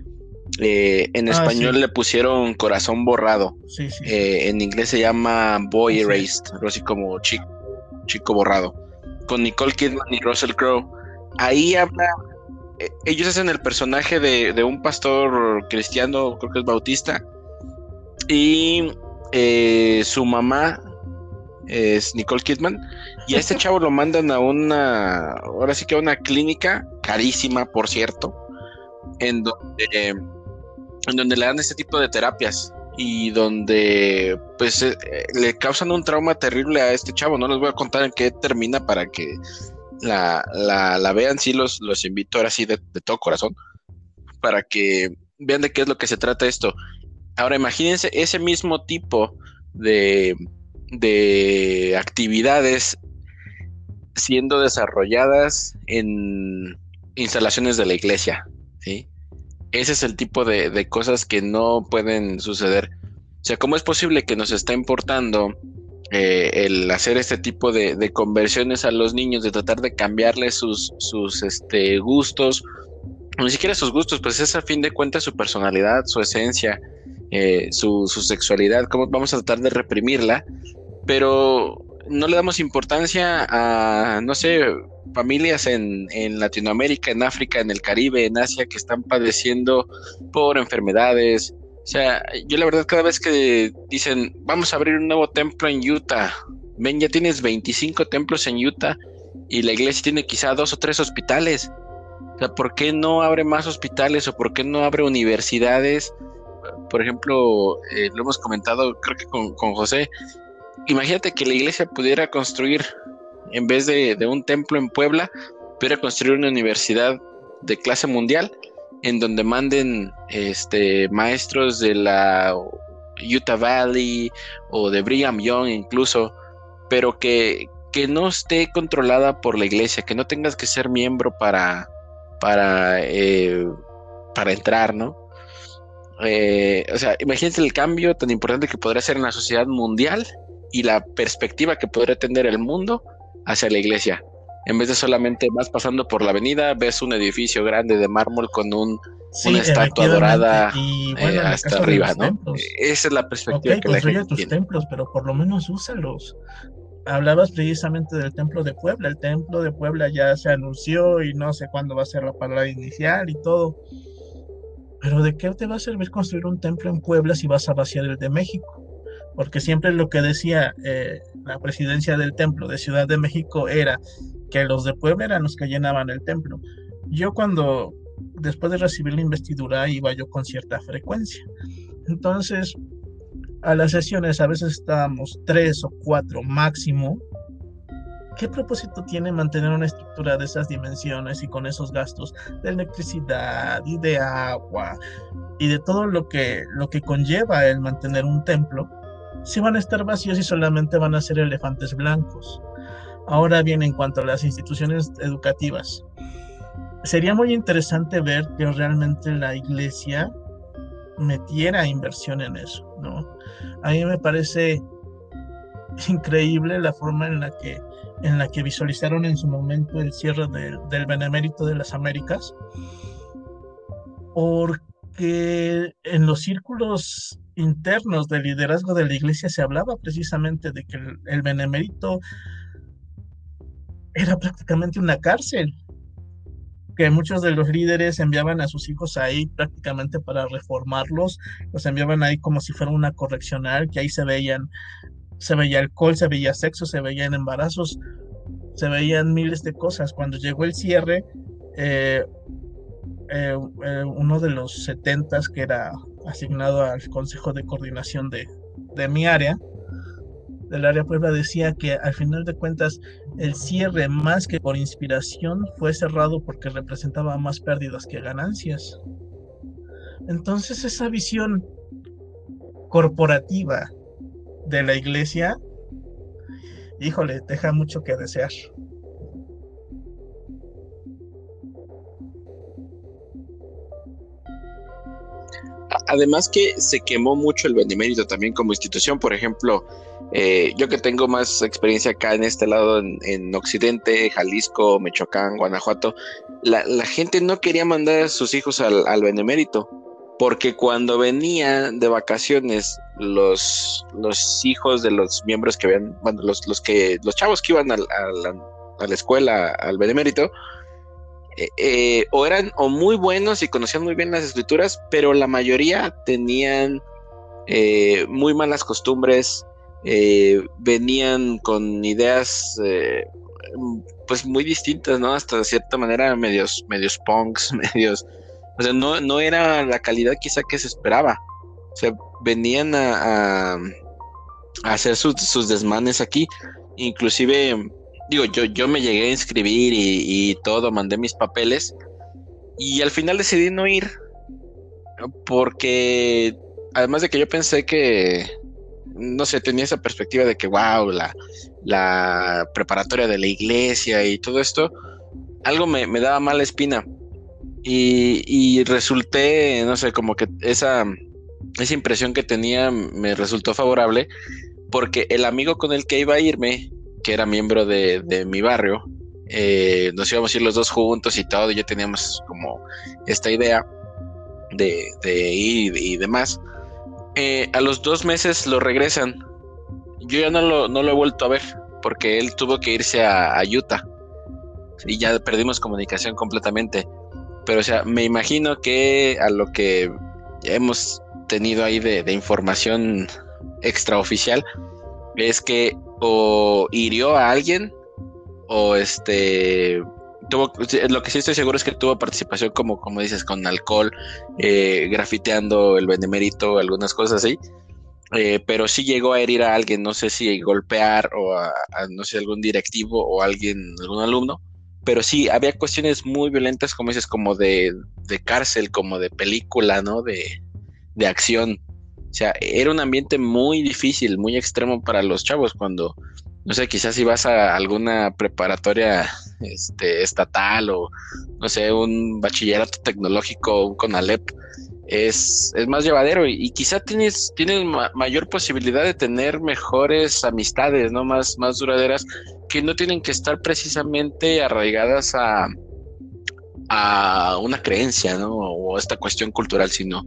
Eh, en Ah, español sí. le pusieron Corazón Borrado. Sí, sí. Eh, en inglés se llama Boy. Erased, algo así como chico, chico borrado. Con Nicole Kidman y Russell Crowe. Ahí habla. eh, ellos hacen el personaje de, de un pastor cristiano, creo que es bautista. Y eh, su mamá es Nicole Kidman. Y a este chavo lo mandan a una. Ahora sí que a una clínica, carísima, por cierto. En donde en donde le dan este tipo de terapias y donde pues eh, eh, le causan un trauma terrible a este chavo. No les voy a contar en qué termina para que la, la, la vean. Sí, los, los invito ahora sí de, de todo corazón para que vean de qué es lo que se trata esto. Ahora imagínense ese mismo tipo de, de actividades siendo desarrolladas en instalaciones de la iglesia, ¿sí? Ese es el tipo de, de cosas que no pueden suceder. O sea, ¿cómo es posible que nos está importando eh, el hacer este tipo de, de conversiones a los niños, de tratar de cambiarles sus, sus este, gustos, ni siquiera sus gustos, pues es a fin de cuentas su personalidad, su esencia, eh, su, su sexualidad, cómo vamos a tratar de reprimirla, pero no le damos importancia a, no sé, familias en, en, Latinoamérica, en África, en el Caribe, en Asia, que están padeciendo por enfermedades. O sea, yo la verdad cada vez que dicen, vamos a abrir un nuevo templo en Utah, ven, ya tienes 25 templos en Utah y la iglesia tiene quizá dos o tres hospitales. O sea, ¿por qué no abre más hospitales o por qué no abre universidades? Por ejemplo, eh, lo hemos comentado creo que con, José, imagínate que la iglesia pudiera construir, en vez de, de, un templo en Puebla, pudiera construir una universidad de clase mundial en donde manden este, maestros de la Utah Valley o de Brigham Young incluso, pero que, que no esté controlada por la iglesia, que no tengas que ser miembro para, para, eh, para entrar, ¿no? Eh, o sea, imagínate el cambio tan importante que podría ser en la sociedad mundial y la perspectiva que podría tener el mundo hacia la iglesia. En vez de solamente vas pasando por la avenida, ves un edificio grande de mármol con un, sí, una estatua dorada y, bueno, eh, hasta arriba, ¿no? Templos. Esa es la perspectiva okay, que la gente tus tiene. templos, pero por lo menos úsalos. Hablabas precisamente del templo de Puebla. El templo de Puebla ya se anunció y no sé cuándo va a ser la palabra inicial y todo. Pero ¿de qué te va a servir construir un templo en Puebla si vas a vaciar el de México? Porque siempre lo que decía eh, la presidencia del templo de Ciudad de México era que los de Puebla eran los que llenaban el templo. Yo cuando, después de recibir la investidura, iba yo con cierta frecuencia. Entonces, a las sesiones a veces estábamos tres o cuatro máximo. ¿Qué propósito tiene mantener una estructura de esas dimensiones y con esos gastos de electricidad y de agua y de todo lo que, lo que conlleva el mantener un templo? Si van a estar vacíos y solamente van a ser elefantes blancos. Ahora bien, en cuanto a las instituciones educativas, sería muy interesante ver que realmente la iglesia metiera inversión en eso, ¿no? A mí me parece increíble la forma en la que en la que visualizaron en su momento el cierre de, del Benemérito de las Américas, porque en los círculos internos del liderazgo de la iglesia se hablaba precisamente de que el, el Benemérito era prácticamente una cárcel, que muchos de los líderes enviaban a sus hijos ahí prácticamente para reformarlos, los enviaban ahí como si fuera una correccional, que ahí se veían, se veía alcohol, se veía sexo, se veían embarazos, se veían miles de cosas. Cuando llegó el cierre, eh, eh, eh, uno de los setentas que era asignado al Consejo de Coordinación de, de mi área, del área Puebla decía que al final de cuentas el cierre más que por inspiración fue cerrado porque representaba más pérdidas que ganancias. Entonces esa visión corporativa de la iglesia, híjole, deja mucho que desear. Además que se quemó mucho el benemérito también como institución, por ejemplo, eh, yo que tengo más experiencia acá en este lado, en, en Occidente, Jalisco, Michoacán, Guanajuato, la, la, gente no quería mandar a sus hijos al, al, Benemérito porque cuando venían de vacaciones los, hijos de los miembros que habían, bueno, los, los, que, los chavos que iban a, la, escuela, al benemérito, eh, eh, o eran o muy buenos y conocían muy bien las escrituras, pero la mayoría tenían eh, muy malas costumbres, venían con ideas pues muy distintas, ¿no? Hasta de cierta manera medios, medios punks, medios o sea, no, no era la calidad quizá que se esperaba. O sea, venían a, hacer sus, desmanes aquí. Inclusive, digo, yo, yo me llegué a inscribir y, todo, mandé mis papeles. Y al final decidí no ir. Porque además de que yo pensé que, no sé, tenía esa perspectiva de que, wow, la, la preparatoria de la iglesia y todo esto, algo me, me daba mala espina. Y, resulté, no sé, como que esa, esa impresión que tenía me resultó favorable porque el amigo con el que iba a irme, que era miembro de, mi barrio, eh, nos íbamos a ir los dos juntos y todo, y ya teníamos como esta idea de, ir y, demás. Eh, a los dos meses lo regresan. Yo ya no lo, no lo he vuelto a ver porque él tuvo que irse a, a Utah y ya perdimos comunicación completamente. Pero, o sea, me imagino que a lo que hemos tenido ahí de, información extraoficial es que o hirió a alguien o este tuvo lo que sí estoy seguro es que tuvo participación como como dices con alcohol eh, grafiteando el benemérito algunas cosas así eh, pero sí llegó a herir a alguien no sé si golpear o a, no sé algún directivo o alguien algún alumno pero sí, había cuestiones muy violentas, como dices, como de, cárcel, como de película, ¿no? De, acción. O sea, era un ambiente muy difícil, muy extremo para los chavos cuando, no sé, quizás si vas a alguna preparatoria este, estatal o, no sé, un bachillerato tecnológico con Alep, es, es más llevadero y, quizá tienes, tienes mayor posibilidad de tener mejores amistades, ¿no? Más, más duraderas que no tienen que estar precisamente arraigadas a, a una creencia, ¿no? O esta cuestión cultural, sino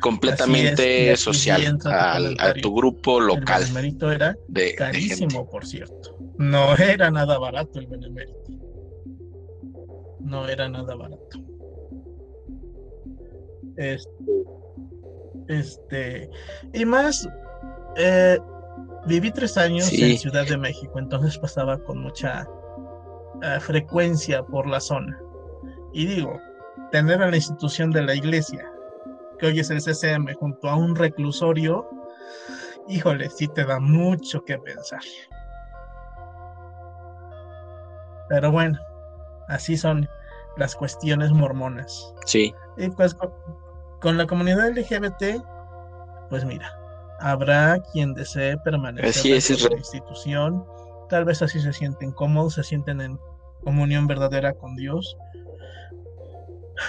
completamente social, a, tu grupo local. El benemérito era carísimo, por cierto. No era nada barato el benemérito. No era nada barato. Este, este y más, eh, Viví tres años en Ciudad de México, entonces pasaba con mucha eh, frecuencia por la zona. Y digo, tener a la institución de la iglesia, que hoy es el CCM, junto a un reclusorio, híjole, sí te da mucho que pensar. Pero bueno, así son las cuestiones mormonas. Sí. Y pues con la comunidad LGBT, pues mira, Habrá quien desee permanecer en la institución, tal vez así se sienten cómodos, se sienten en comunión verdadera con Dios.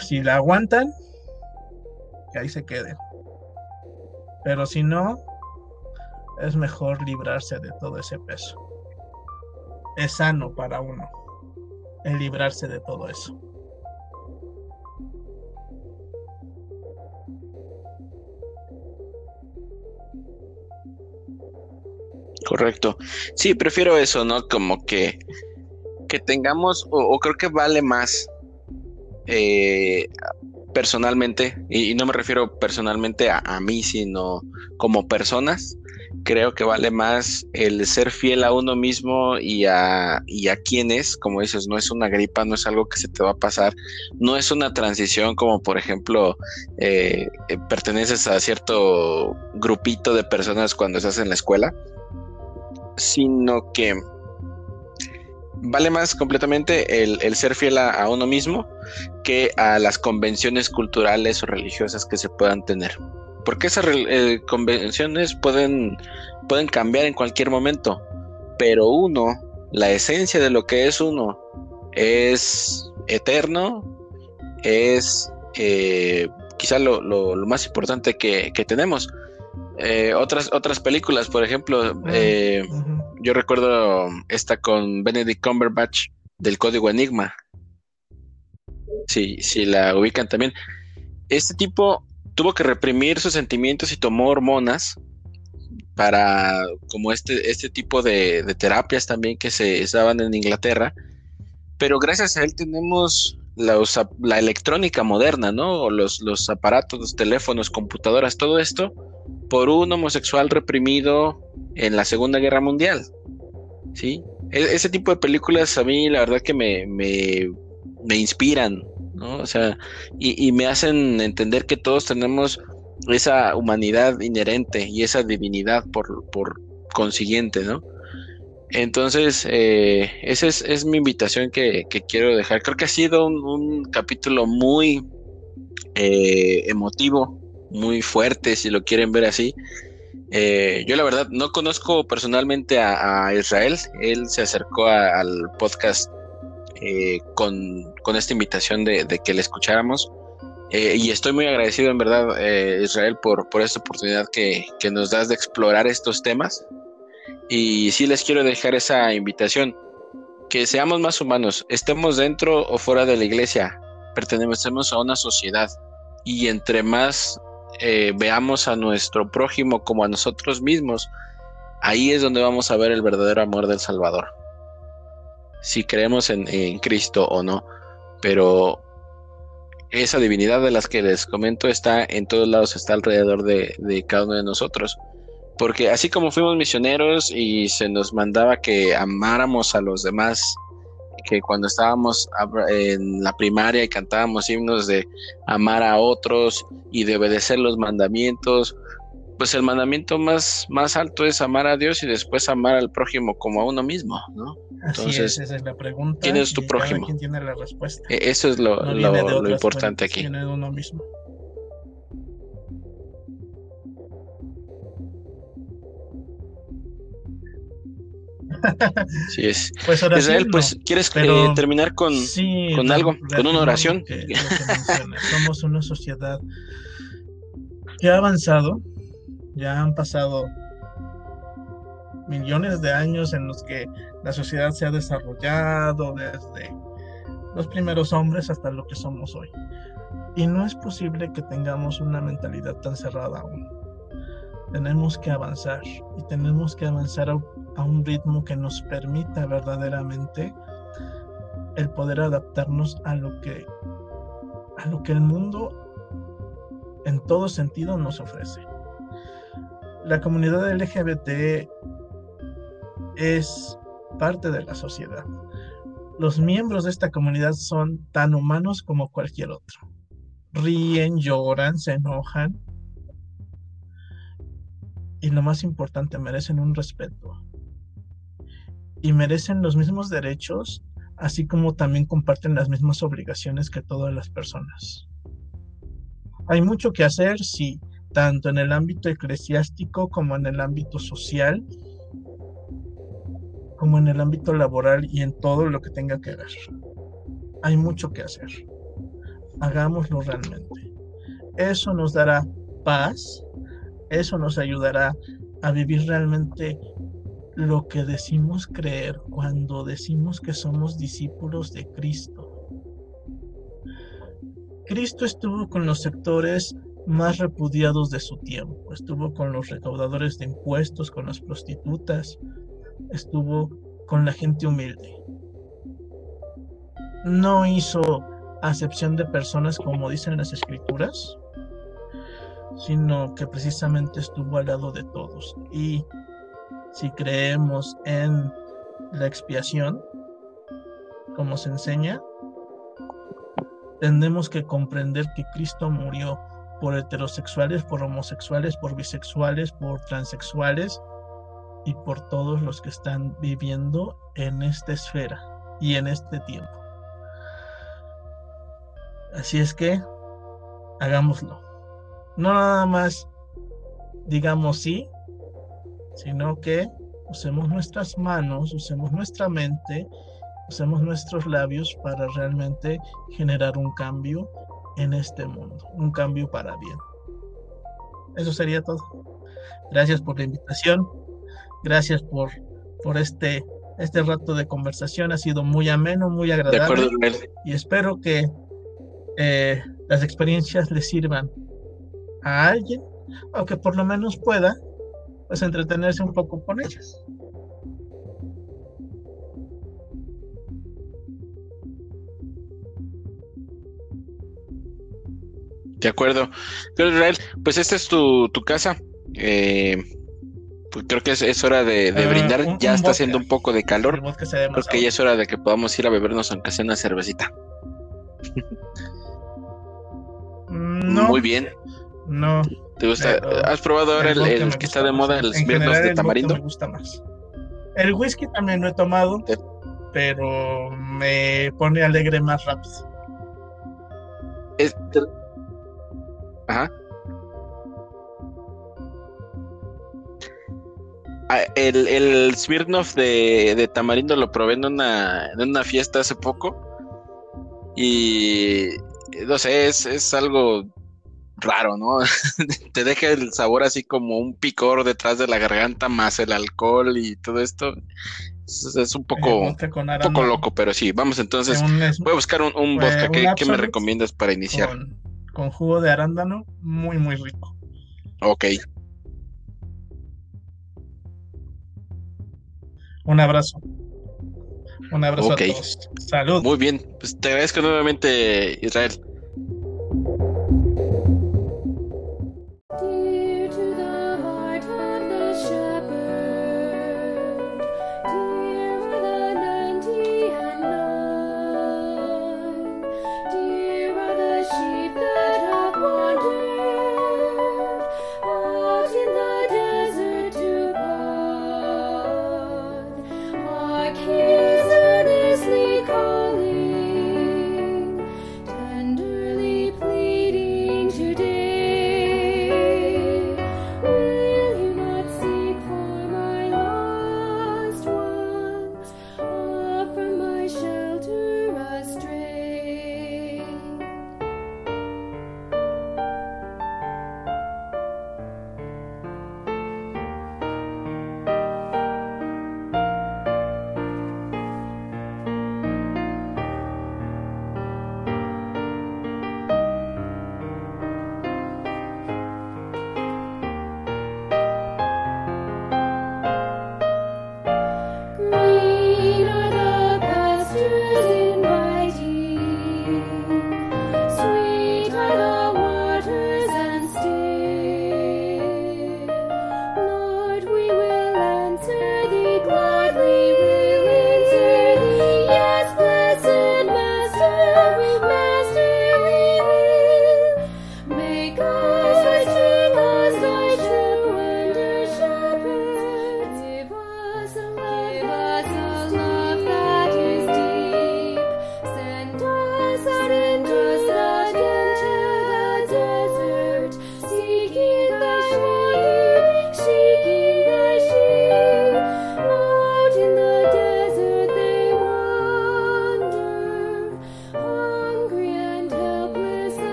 Si la aguantan, que ahí se queden. Pero si no, es mejor librarse de todo ese peso. Es sano para uno el librarse de todo eso. Correcto. Sí, prefiero eso, ¿no? Como que, que tengamos, o, creo que vale más eh, personalmente, y, no me refiero personalmente a, mí, sino como personas, creo que vale más el ser fiel a uno mismo y a, y a quién es, como dices, no es una gripa, no es algo que se te va a pasar, no es una transición como por ejemplo eh, perteneces a cierto grupito de personas cuando estás en la escuela, sino que vale más completamente el, ser fiel a, uno mismo que a las convenciones culturales o religiosas que se puedan tener. Porque esas eh, convenciones pueden, pueden cambiar en cualquier momento, pero uno, la esencia de lo que es uno, es eterno, es eh, quizá lo, más importante que tenemos. Eh, otras, otras películas, por ejemplo, eh, yo recuerdo esta con Benedict Cumberbatch del Código Enigma. Sí, si la ubican también. Este tipo tuvo que reprimir sus sentimientos y tomó hormonas para como este, este tipo de, terapias también que se daban en Inglaterra. Pero gracias a él tenemos la electrónica moderna, ¿no? Los, los aparatos, los teléfonos, computadoras, todo esto por un homosexual reprimido en la Segunda Guerra Mundial. ¿Sí? E, ese tipo de películas a mí la verdad que me, me, me inspiran, ¿no? O sea, y, y, me hacen entender que todos tenemos esa humanidad inherente y esa divinidad por, por consiguiente, ¿no? Entonces, eh, esa es, mi invitación que, quiero dejar. Creo que ha sido un, capítulo muy eh, emotivo, muy fuerte, si lo quieren ver así. Eh, yo la verdad no conozco personalmente a, Israel. Él se acercó al podcast con, esta invitación de, que le escucháramos. y estoy muy agradecido en verdad, Israel, por, por esta oportunidad que, que nos das de explorar estos temas. Y sí les quiero dejar esa invitación, que seamos más humanos, estemos dentro o fuera de la iglesia, pertenecemos a una sociedad y entre más eh, veamos a nuestro prójimo como a nosotros mismos, ahí es donde vamos a ver el verdadero amor del Salvador. Si creemos en, Cristo o no, pero esa divinidad de las que les comento está en todos lados, está alrededor de cada uno de nosotros. Porque así como fuimos misioneros y se nos mandaba que amáramos a los demás, que cuando estábamos en la primaria y cantábamos himnos de amar a otros y de obedecer los mandamientos, pues el mandamiento más, más alto es amar a Dios y después amar al prójimo como a uno mismo, ¿no? Entonces, esa es la pregunta. ¿Quién es tu prójimo? ¿Quién tiene la respuesta? E, eso es lo, lo, importante aquí. Uno mismo. Sí es. Pues Israel, pues, ¿quieres eh, terminar con, con algo, con una oración? Somos una sociedad que ha avanzado, ya han pasado millones de años en los que la sociedad se ha desarrollado desde los primeros hombres hasta lo que somos hoy. Y no es posible que tengamos una mentalidad tan cerrada aún. Tenemos que avanzar y tenemos que avanzar a un ritmo que nos permita verdaderamente el poder adaptarnos a lo que a lo que el mundo en todo sentido nos ofrece. La comunidad LGBT es parte de la sociedad. Los miembros de esta comunidad son tan humanos como cualquier otro. Ríen, lloran, se enojan. Y lo más importante, merecen un respeto y merecen los mismos derechos, así como también comparten las mismas obligaciones que todas las personas. Hay mucho que hacer, sí, tanto en el ámbito eclesiástico como en el ámbito social, como en el ámbito laboral y en todo lo que tenga que ver. Hay mucho que hacer. Hagámoslo realmente. Eso nos dará paz, eso nos ayudará a vivir realmente lo que decimos creer cuando decimos que somos discípulos de Cristo. Cristo estuvo con los sectores más repudiados de su tiempo, estuvo con los recaudadores de impuestos, con las prostitutas, estuvo con la gente humilde. No hizo acepción de personas como dicen las escrituras, sino que precisamente estuvo al lado de todos y si creemos en la expiación, como se enseña, tenemos que comprender que Cristo murió por heterosexuales, por homosexuales, por bisexuales, por transexuales y por todos los que están viviendo en esta esfera y en este tiempo. Así es que hagámoslo. No nada más digamos sí, sino que usemos nuestras manos, usemos nuestra mente, usemos nuestros labios para realmente generar un cambio en este mundo, un cambio para bien. Eso sería todo. Gracias por la invitación, gracias por, por este, este rato de conversación, ha sido muy ameno, muy agradable. y espero que eh, las experiencias les sirvan a alguien o que por lo menos pueda pues entretenerse un poco con ellas. De acuerdo. Israel, pues esta es tu, casa. Eh, pues creo que es, hora de, ah, brindar. ya está haciendo un poco de calor. Creo que ya es hora de que podamos ir a bebernos aunque sea una cervecita. No, Muy bien. No. ¿Te gusta? ¿Has probado ahora el, que está de moda, el Smirnoff de tamarindo? Me gusta más. El whisky también lo he tomado, pero me pone alegre más rápido. Es, Ajá. Ah, el, el Smirnoff de, Tamarindo lo probé en una, en una fiesta hace poco. Y no sé, es, es algo raro, ¿no? Te deja el sabor así como un picor detrás de la garganta, más el alcohol y todo esto. Es, un poco, poco loco, pero sí, vamos entonces. Voy a buscar un, un vodka. ¿Qué, me recomiendas para iniciar? con jugo de arándano, muy, muy rico. Ok. Un abrazo. Un abrazo a todos. Salud. Muy bien. Pues te agradezco nuevamente, Israel.